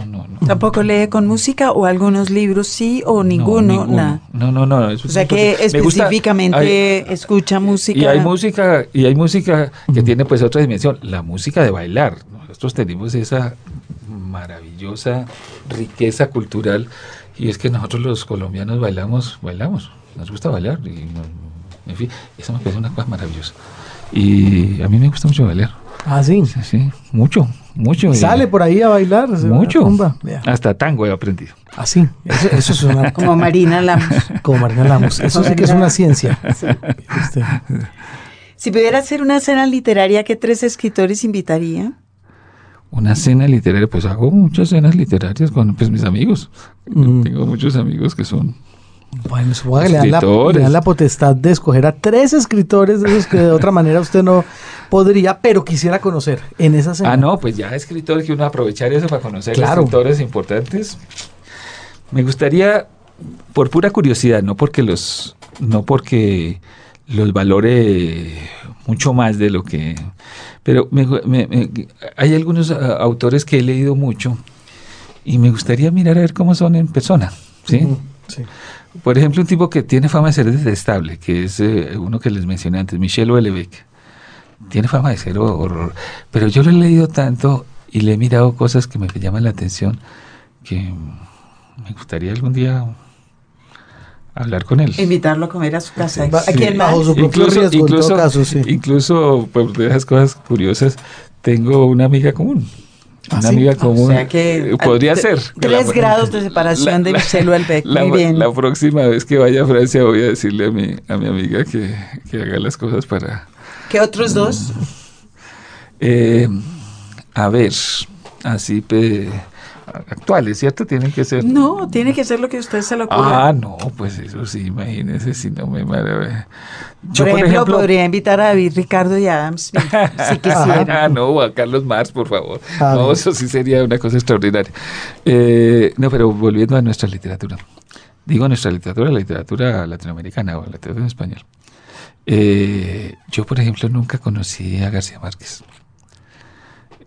No, no, no. ¿Tampoco lee con música o algunos libros sí o ninguno? No, nada. no, no, no. eso O sea es que gusta- específicamente hay- escucha música. Y hay música, y hay música que tiene pues otra dimensión, la música de bailar. Nosotros tenemos esa maravillosa riqueza cultural y es que nosotros los colombianos bailamos, bailamos, nos gusta bailar y en fin, eso me parece una cosa maravillosa. Y a mí me gusta mucho bailar. Ah, sí. Sí, sí, mucho, mucho. y- Sale por ahí a bailar. mucho. Vea. Hasta tango he aprendido. Ah, sí. Eso, eso es una... Como Marina Lamos. Como Marina Lamos. Eso sí que es una ciencia. Este, si pudiera hacer una cena literaria, ¿qué tres escritores invitaría? Una cena literaria, pues hago muchas cenas literarias con pues, mis amigos. Mm. Tengo muchos amigos que son Bueno, supongo que le dan, la, Escritores. le dan la potestad de escoger a tres escritores de esos que de otra manera usted no podría, pero quisiera conocer en esa cena. Ah, no, pues ya escritores que uno aprovechar eso para conocer Claro. escritores importantes. Me gustaría, por pura curiosidad, no porque los, no porque los valore mucho más de lo que, pero me gu- me- me- hay algunos ah, autores que he leído mucho y me gustaría mirar a ver cómo son en persona, ¿sí? Sí. Por ejemplo, un tipo que tiene fama de ser detestable, que es eh, uno que les mencioné antes, Michel Houellebecq. Tiene fama de ser horror, pero yo lo he leído tanto y le he mirado cosas que me llaman la atención que me gustaría algún día hablar con él. Invitarlo a comer a su casa. Va- ¿A quién más? Bajo su propio riesgo, en todo caso, sí. incluso por de esas cosas curiosas, tengo una amiga común. ¿Ah, Una sí? amiga común. O sea que eh, podría ser. Tres grados de separación de Houellebecq. La, Muy bien. la próxima vez que vaya a Francia voy a decirle a mi, a mi amiga que, que haga las cosas para... ¿Qué otros dos? eh, a ver, así pe- actuales, ¿cierto? Tienen que ser... No, tiene que ser lo que usted se le ocurra. Ah, no, pues eso sí, imagínese si no me maravilla. por, ejemplo, podría invitar a David Ricardo y a Adam Smith, si quisiera. Ah, no, a Carlos Marx, por favor. Ah, no, eso sí sería una cosa extraordinaria. Eh, no, pero volviendo a nuestra literatura. Digo nuestra literatura, la literatura latinoamericana o la literatura en español. Eh, yo, por ejemplo, nunca conocí a García Márquez.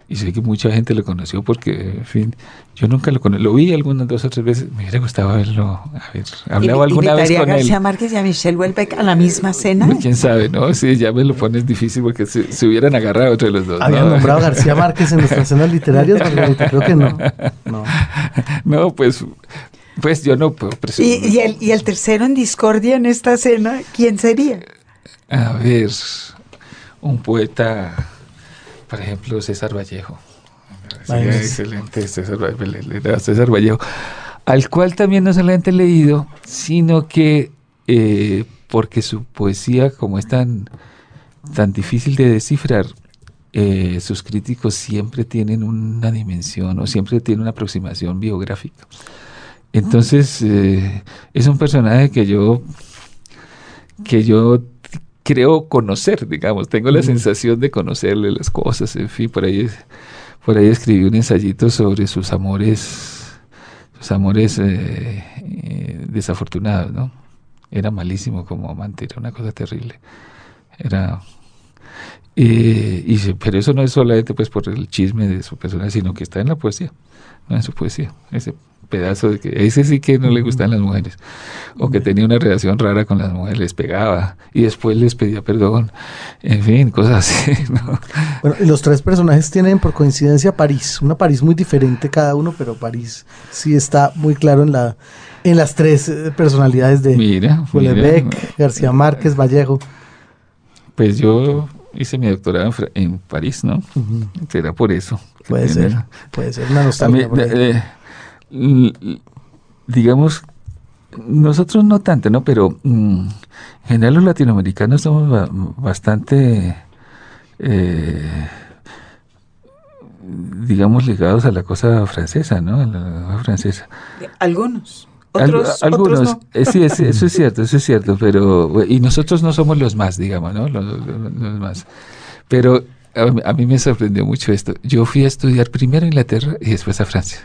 Y sé que mucha gente lo conoció porque, en fin, yo nunca lo conocí. Lo vi algunas dos o tres veces. Me hubiera gustado verlo. A ver, hablaba alguna vez ¿Invitaría con a él. García Márquez y a Michelle Houellebecq a la misma cena? Quién sabe, ¿no? Sí, ya me lo pones difícil porque se, se hubieran agarrado entre los dos. ¿Habían ¿no? nombrado a García Márquez en nuestras cenas literarias? Creo que no. No. No, pues, pues yo no puedo presumir. ¿Y, y el, y el tercero en discordia en esta cena, ¿quién sería? A ver, un poeta, por ejemplo, César Vallejo. Sería excelente César, César Vallejo, al cual también no solamente he leído, sino que eh, porque su poesía, como es tan, tan difícil de descifrar, eh, sus críticos siempre tienen una dimensión o siempre tienen una aproximación biográfica. Entonces, eh, es un personaje que yo, que yo creo conocer, digamos, tengo la sensación de conocerle las cosas, en fin, por ahí, por ahí escribí un ensayito sobre sus amores, sus amores eh, eh, desafortunados, ¿no? Era malísimo como amante, era una cosa terrible. Era eh, y pero eso no es solamente pues por el chisme de su persona, sino que está en la poesía, no en su poesía. Ese pedazo de que ese sí que no le gustan las mujeres, o que tenía una relación rara con las mujeres, les pegaba y después les pedía perdón, en fin, cosas así. ¿no? Bueno, y los tres personajes tienen por coincidencia París, una París muy diferente cada uno, pero París sí está muy claro en la en las tres eh, personalidades de Mira. García Márquez, Vallejo. Pues yo hice mi doctorado en, París, ¿no? Será por eso. Puede tiene- ser, puede ser una A mí, digamos, nosotros no tanto, ¿no? Pero mm, en general los latinoamericanos somos ba- bastante, eh, digamos, ligados a la cosa francesa, ¿no? A la cosa francesa. Algunos. Al- Otros, algunos, otros no. eh, sí, es- eso es cierto, eso es cierto, pero y nosotros no somos los más, digamos, ¿no? Los, los- los más. Pero a, a mí me sorprendió mucho esto. Yo fui a estudiar primero a Inglaterra y después a Francia.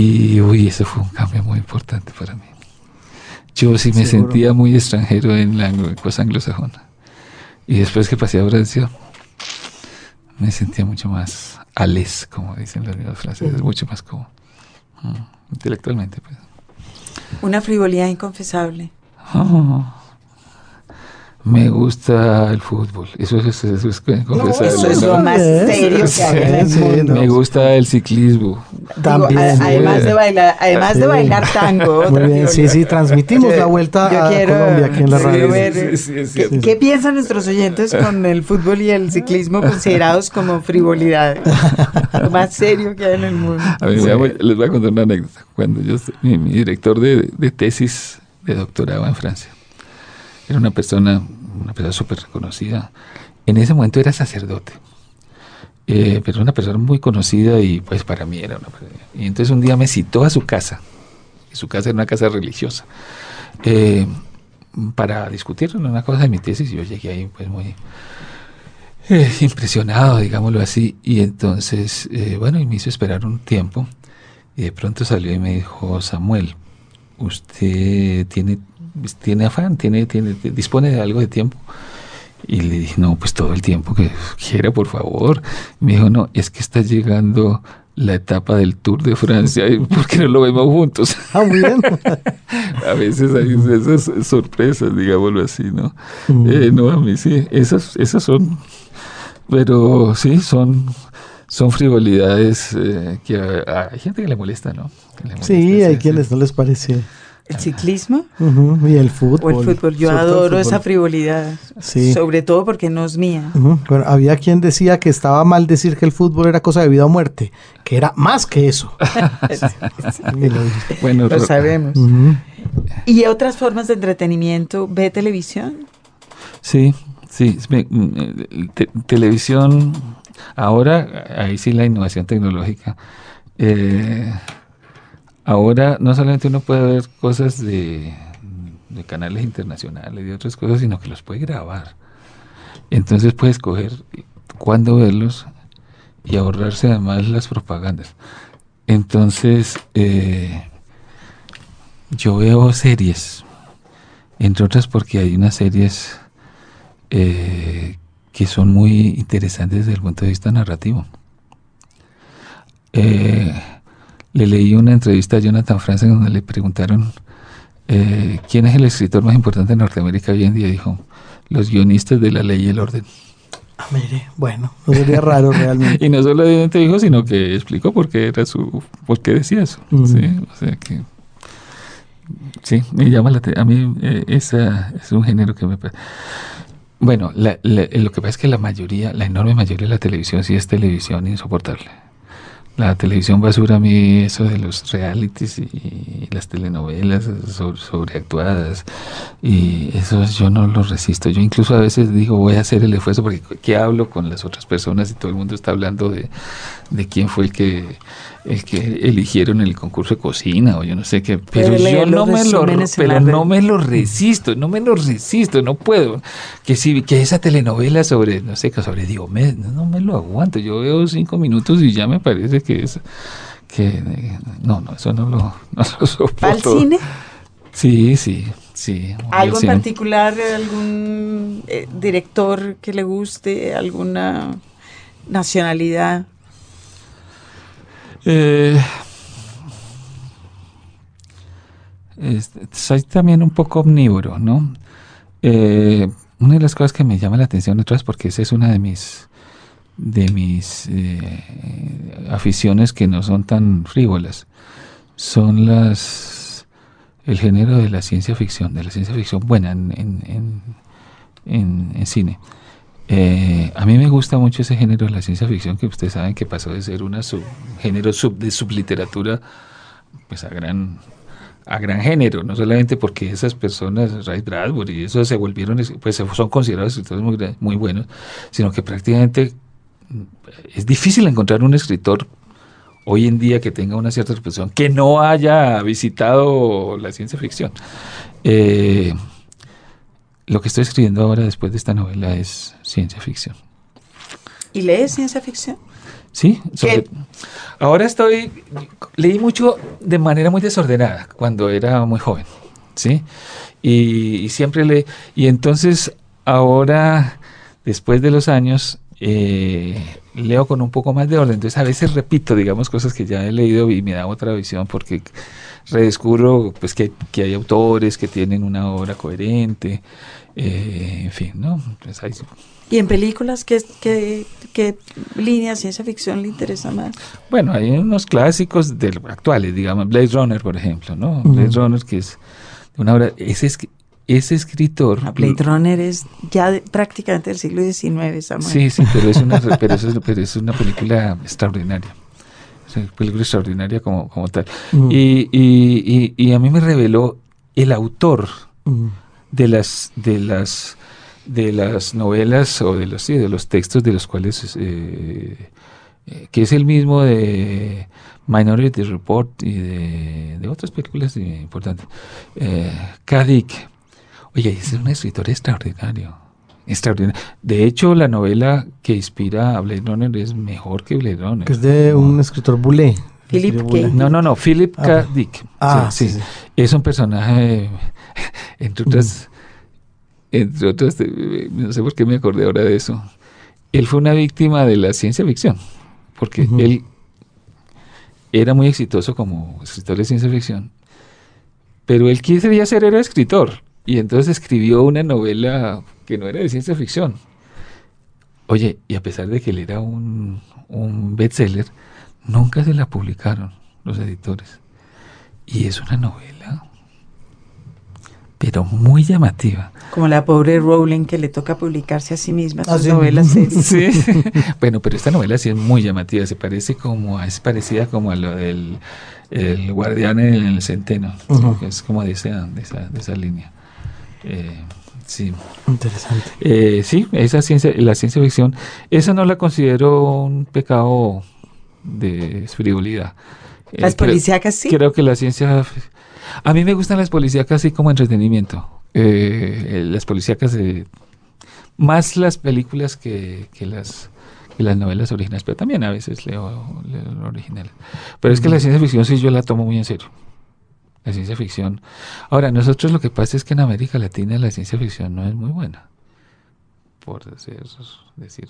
Y uy, eso fue un cambio muy importante para mí. Yo sí me Seguro. sentía muy extranjero en la cosa anglosajona. Y después que pasé a Francia, me sentía mucho más ales, como dicen los mismos franceses, mucho más como mm, intelectualmente. Pues. Una frivolidad inconfesable. Ah, me gusta el fútbol, eso es, eso es confesable, eso es ¿no? lo más serio que hay en el mundo. no. Me gusta el ciclismo. Digo, También. a- además de bailar, además de Sí. bailar tango. Muy bien, sí, sí, transmitimos Yo- la vuelta yo a quiero- Colombia aquí en la sí, radio. ver, Sí, ¿qué, qué piensan nuestros oyentes con el fútbol y el ciclismo considerados como frivolidades? Lo más serio que hay en el mundo. A mí da- les voy a contar una anécdota. Cuando yo, mi, mi director de, de tesis de doctorado en Francia, era una persona, una persona súper reconocida. En ese momento era sacerdote, eh, pero una persona muy conocida y pues para mí era una persona- Y entonces un día me citó a su casa, y su casa era una casa religiosa, eh, para discutir una cosa de mi tesis. Yo llegué ahí pues muy eh, impresionado, digámoslo así, y entonces, eh, bueno, y me hizo esperar un tiempo, y de pronto salió y me dijo, Samuel, usted tiene, tiene afán, tiene, tiene, dispone de algo de tiempo. Y le dije, no, pues todo el tiempo que quiera, por favor. Me dijo, no, es que está llegando la etapa del Tour de Francia, ¿y ¿por qué no lo vemos juntos? Ah, bien. a veces hay esas sorpresas, digámoslo así, ¿no? Mm. Eh, no, a mí sí, esas, esas son, pero sí, son, son frivolidades eh, que a- hay gente que le molesta, ¿no? Que le molesta, Sí, hay quienes no les parece. ¿El ciclismo Y el o fútbol. el fútbol? Yo adoro esa frivolidad. Sí. Sobre todo porque no es mía. Bueno, había quien decía que estaba mal decir que el fútbol era cosa de vida o muerte, que era más que eso. Lo. Bueno, Lo sabemos. ¿Y otras formas de entretenimiento? ¿Ve televisión? Sí, sí. me- mm, eh, te- televisión, ahora, ahí sí la innovación tecnológica. Eh, ahora no solamente uno puede ver cosas de, canales internacionales y otras cosas, sino que los puede grabar. Entonces puede escoger cuándo verlos y ahorrarse además las propagandas. Entonces, eh, yo veo series, entre otras porque hay unas series eh, que son muy interesantes desde el punto de vista narrativo. Eh, le leí una entrevista a Jonathan Franzen donde le preguntaron eh, quién es el escritor más importante en Norteamérica hoy en día. Dijo, los guionistas de la ley y el orden. Ah, mire, bueno, no sería raro realmente. Y no solamente dijo, sino que explicó por qué era su, por qué decía eso. Ujú. Sí, o sea que sí, me llama la atención. A mí eh, esa es un género que me. Bueno, la- la- lo que pasa es que la mayoría, la enorme mayoría de la televisión sí es televisión insoportable. La televisión basura a mí eso de los realities y, las telenovelas sobre- sobreactuadas y eso yo no lo resisto. Yo incluso a veces digo voy a hacer el esfuerzo porque ¿qué hablo con las otras personas y todo el mundo está hablando de, de quién fue el que el que eligieron el concurso de cocina o yo no sé qué, pero Puede yo no me lo pero no me lo resisto, no me lo resisto, no puedo. Que si que esa telenovela sobre no sé, que sobre Diomedes, no, no me lo aguanto. Yo veo cinco minutos y ya me parece que es que no, no, eso no lo, no lo ¿Va al cine? Sí, sí, sí. ¿Algo en particular? ¿Algún eh, director que le guste? ¿Alguna nacionalidad? Eh, este, soy también un poco omnívoro, ¿no? Eh, una de las cosas que me llama la atención otra vez, porque esa es una de mis de mis eh, aficiones que no son tan frívolas, son las el género de la ciencia ficción, de la ciencia ficción buena en, en, en, en- cine. Eh, a mí me gusta mucho ese género de la ciencia ficción que ustedes saben que pasó de ser un género sub, de subliteratura pues a gran a gran género, no solamente porque esas personas, Ray Bradbury y eso se volvieron, es- pues son considerados escritores muy, muy buenos, sino que prácticamente es difícil encontrar un escritor hoy en día que tenga una cierta reputación que no haya visitado la ciencia ficción. Eh, lo que estoy escribiendo ahora después de esta novela es ciencia ficción. ¿Y lees ciencia ficción? Sí, ahora estoy, leí mucho de manera muy desordenada cuando era muy joven, ¿sí? Y, siempre leí, y entonces ahora, después de los años, eh, leo con un poco más de orden. Entonces a veces repito, digamos, cosas que ya he leído y me da otra visión porque redescubro pues que, que hay autores que tienen una obra coherente, eh, en fin, ¿no? ¿Y en películas qué, qué, qué línea ciencia ficción le interesa más? Bueno, hay unos clásicos de, actuales, digamos, Blade Runner, por ejemplo, ¿no? Blade Runner, que es una obra, ese, es, ese escritor... Ah, Blade Runner es ya prácticamente del siglo XIX, Samuel. Sí, sí, pero es una, pero es, pero es una película extraordinaria. Es una película extraordinaria como, como tal. Y, y, y, a mí me reveló el autor de las... De las de las novelas o de los, sí, de los textos de los cuales, eh, eh, que es el mismo de Minority Report y de, otras películas importantes. Eh, oye, es un escritor extraordinario. Extraordinario. De hecho, la novela que inspira a Blade Runner es mejor que Blade Runner. Es de un escritor bulé. Philip No, no, no, Philip ah. K. Dick. Ah, sí, sí, Es un personaje, entre otras, entre otras, no sé por qué me acordé ahora de eso. Él fue una víctima de la ciencia ficción, porque él era muy exitoso como escritor de ciencia ficción, pero él quería ser era escritor y entonces escribió una novela que no era de ciencia ficción. Oye, y a pesar de que él era un, un bestseller, nunca se la publicaron los editores. Y es una novela pero muy llamativa. Como la pobre Rowling que le toca publicarse a sí misma sus ah, novelas. Sí. bueno, pero esta novela sí es muy llamativa, se parece como, es parecida como a lo del el guardián en el centeno, es como de esa, de esa, de esa línea. Eh, sí. Interesante. Eh, sí, esa ciencia, la ciencia ficción, esa no la considero un pecado de frivolidad. Las policíacas sí. Creo que la ciencia a mí me gustan las policíacas así como entretenimiento. Eh, las policíacas, de, más las películas que, las las novelas originales, pero también a veces leo, leo originales. Pero es que la ciencia ficción sí yo la tomo muy en serio. La ciencia ficción. Ahora, nosotros lo que pasa es que en América Latina la ciencia ficción no es muy buena. Por decir, decir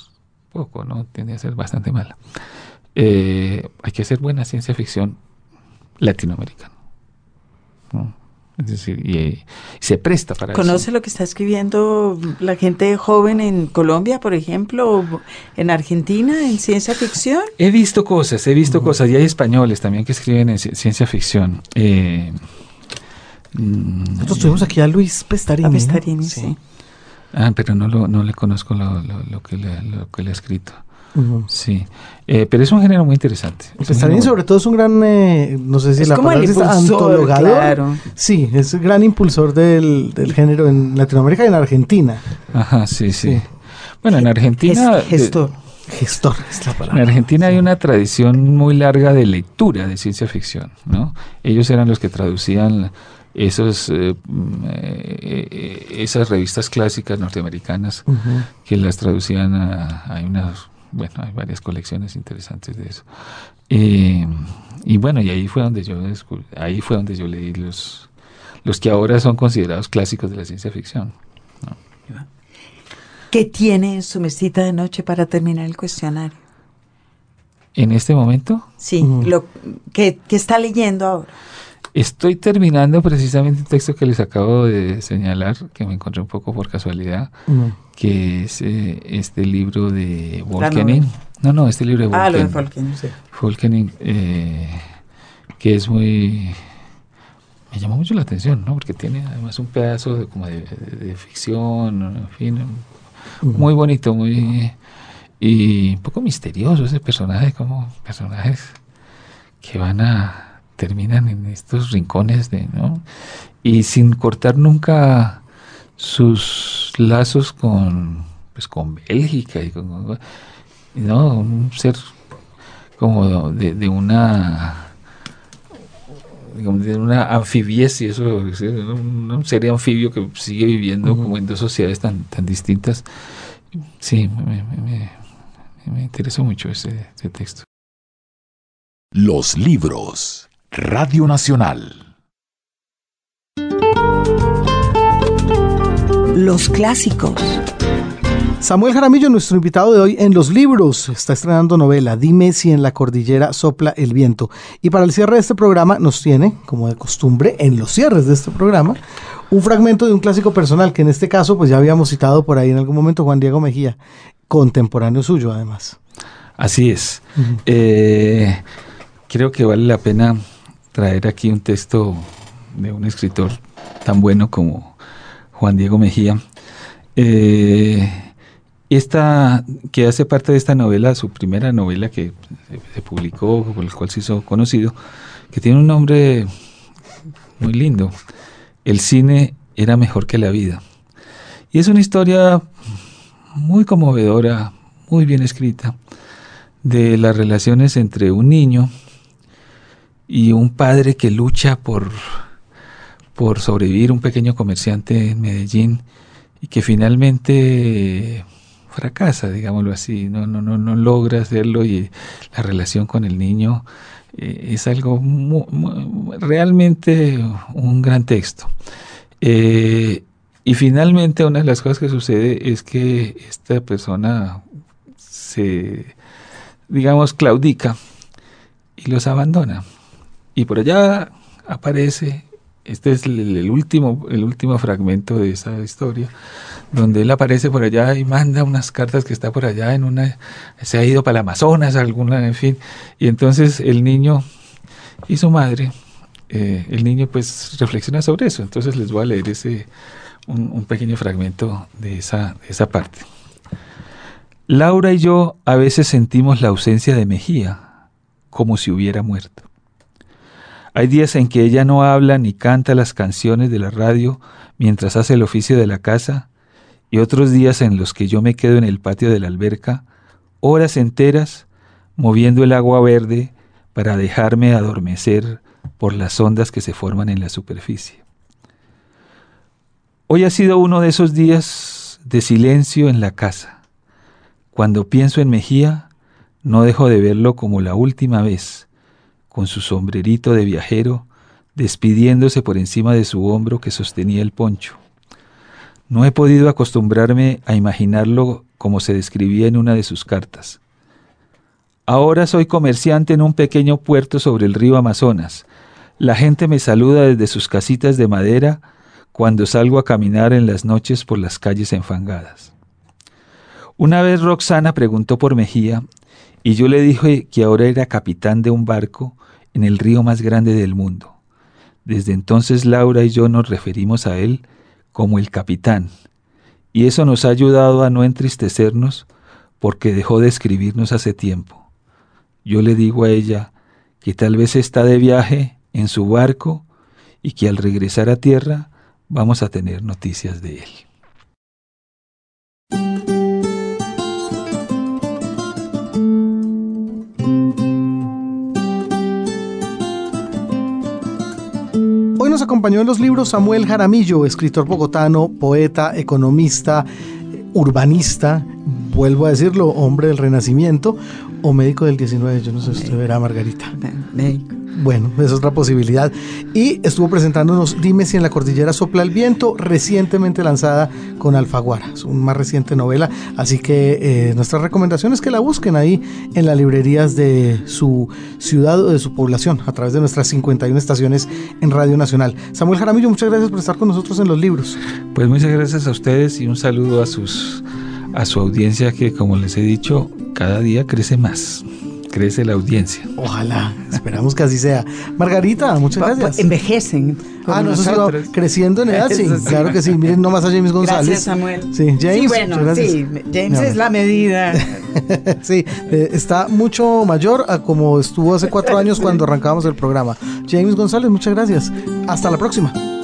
poco, ¿no? Tiene que ser bastante mala. Eh, hay que hacer buena ciencia ficción latinoamericana. Es decir, y, se presta para ¿Conoce lo que está escribiendo la gente joven en Colombia, por ejemplo, o en Argentina, en ciencia ficción? He visto cosas, he visto cosas, y hay españoles también que escriben en ciencia ficción. Eh, Nosotros tuvimos aquí a Luis Pestarini. A Pestarini, sí. Ah, pero no, lo, no le conozco lo, lo, que le, lo que le ha escrito. Sí, eh, pero es un género muy interesante. Pestarini sobre todo es un gran, eh, no sé si la palabra es antologador. Sí, es un gran impulsor del, del, género en Latinoamérica y en Argentina. Ajá, sí, sí. Bueno, en Argentina... gestor. Gestor es la palabra. En Argentina hay una tradición muy larga de lectura de ciencia ficción, ¿no? Ellos eran los que traducían esos, eh, esas revistas clásicas norteamericanas que las traducían a, a unas bueno, hay varias colecciones interesantes de eso. Eh, y bueno, y ahí fue donde yo ahí fue donde yo leí los, los que ahora son considerados clásicos de la ciencia ficción. ¿Qué tiene en su mesita de noche para terminar el cuestionario? ¿En este momento? Sí, lo que, está leyendo ahora. Estoy terminando precisamente un texto que les acabo de señalar, que me encontré un poco por casualidad, que es eh, este libro de Volkening. No, no, este libro de Volkening. Ah, lo de Volkening, sí. Volkening, eh, que es muy... Me llamó mucho la atención, ¿no? Porque tiene además un pedazo de, como de, ficción, en fin, muy bonito, muy... Y un poco misterioso ese personaje, como personajes que van a terminan en estos rincones de, ¿no? Y sin cortar nunca sus lazos con, pues, con Bélgica y, ¿no? Un ser como de, de una de una anfibiesia, eso, un, un ser anfibio que sigue viviendo como en dos sociedades tan, tan distintas. Sí, me, me, me interesó mucho ese, ese texto. Los libros. Radio Nacional. Los clásicos. Samuel Jaramillo, nuestro invitado de hoy en Los Libros, está estrenando novela Dime si en la cordillera sopla el viento. Y para el cierre de este programa nos tiene, como de costumbre, en los cierres de este programa, un fragmento de un clásico personal, que en este caso pues ya habíamos citado por ahí en algún momento Juan Diego Mejía, contemporáneo suyo además. Así es. Uh -huh. eh, creo que vale la pena traer aquí un texto de un escritor tan bueno como Juan Diego Mejía. Eh, esta, que hace parte de esta novela, su primera novela que se, publicó, por el cual se hizo conocido, que tiene un nombre muy lindo. El cine era mejor que la vida. Y es una historia muy conmovedora, muy bien escrita, de las relaciones entre un niño y un padre que lucha por, por sobrevivir, un pequeño comerciante en Medellín, y que finalmente fracasa, digámoslo así, no, no, no, no logra hacerlo y la relación con el niño eh, es algo realmente un gran texto. Eh, y finalmente una de las cosas que sucede es que esta persona se, digamos, claudica y los abandona. Y por allá aparece, este es el, último, el último fragmento de esa historia, donde él aparece por allá y manda unas cartas que está por allá en una, se ha ido para el Amazonas, alguna, en fin, y entonces el niño y su madre, eh, el niño pues reflexiona sobre eso, entonces les voy a leer ese, un, un pequeño fragmento de esa, de esa parte. Laura y yo a veces sentimos la ausencia de Mejía, como si hubiera muerto. Hay días en que ella no habla ni canta las canciones de la radio mientras hace el oficio de la casa, y otros días en los que yo me quedo en el patio de la alberca, horas enteras, moviendo el agua verde para dejarme adormecer por las ondas que se forman en la superficie. Hoy ha sido uno de esos días de silencio en la casa. Cuando pienso en Mejía, no dejo de verlo como la última vez, con su sombrerito de viajero, despidiéndose por encima de su hombro que sostenía el poncho. No he podido acostumbrarme a imaginarlo como se describía en una de sus cartas. Ahora soy comerciante en un pequeño puerto sobre el río Amazonas. La gente me saluda desde sus casitas de madera cuando salgo a caminar en las noches por las calles enfangadas. Una vez Roxana preguntó por Mejía y yo le dije que ahora era capitán de un barco en el río más grande del mundo. Desde entonces Laura y yo nos referimos a él como el capitán, y eso nos ha ayudado a no entristecernos porque dejó de escribirnos hace tiempo. Yo le digo a ella que tal vez está de viaje en su barco y que al regresar a tierra vamos a tener noticias de él. Nos acompañó en los libros Samuel Jaramillo, escritor bogotano, poeta, economista, urbanista, vuelvo a decirlo, hombre del Renacimiento o médico del 19, yo no sé si usted verá, Margarita. Médico. Bueno, es otra posibilidad. Y estuvo presentándonos Dime si en la cordillera sopla el viento, recientemente lanzada con Alfaguara, una más reciente novela. Así que eh, nuestra recomendación es que la busquen ahí en las librerías de su ciudad o de su población, a través de nuestras 51 estaciones en Radio Nacional. Samuel Jaramillo, muchas gracias por estar con nosotros en los libros. Pues muchas gracias a ustedes y un saludo a sus a su audiencia que como les he dicho, cada día crece más crece la audiencia. Ojalá, esperamos que así sea. Margarita, muchas gracias. Envejecen. Ah, no, eso creciendo en edad, sí, sí, claro que sí. Miren nomás a James González. Gracias, Samuel. Sí, James. Sí, bueno, sí, James es la medida. sí, eh, está mucho mayor a como estuvo hace cuatro años cuando arrancábamos el programa. James González, muchas gracias. Hasta la próxima.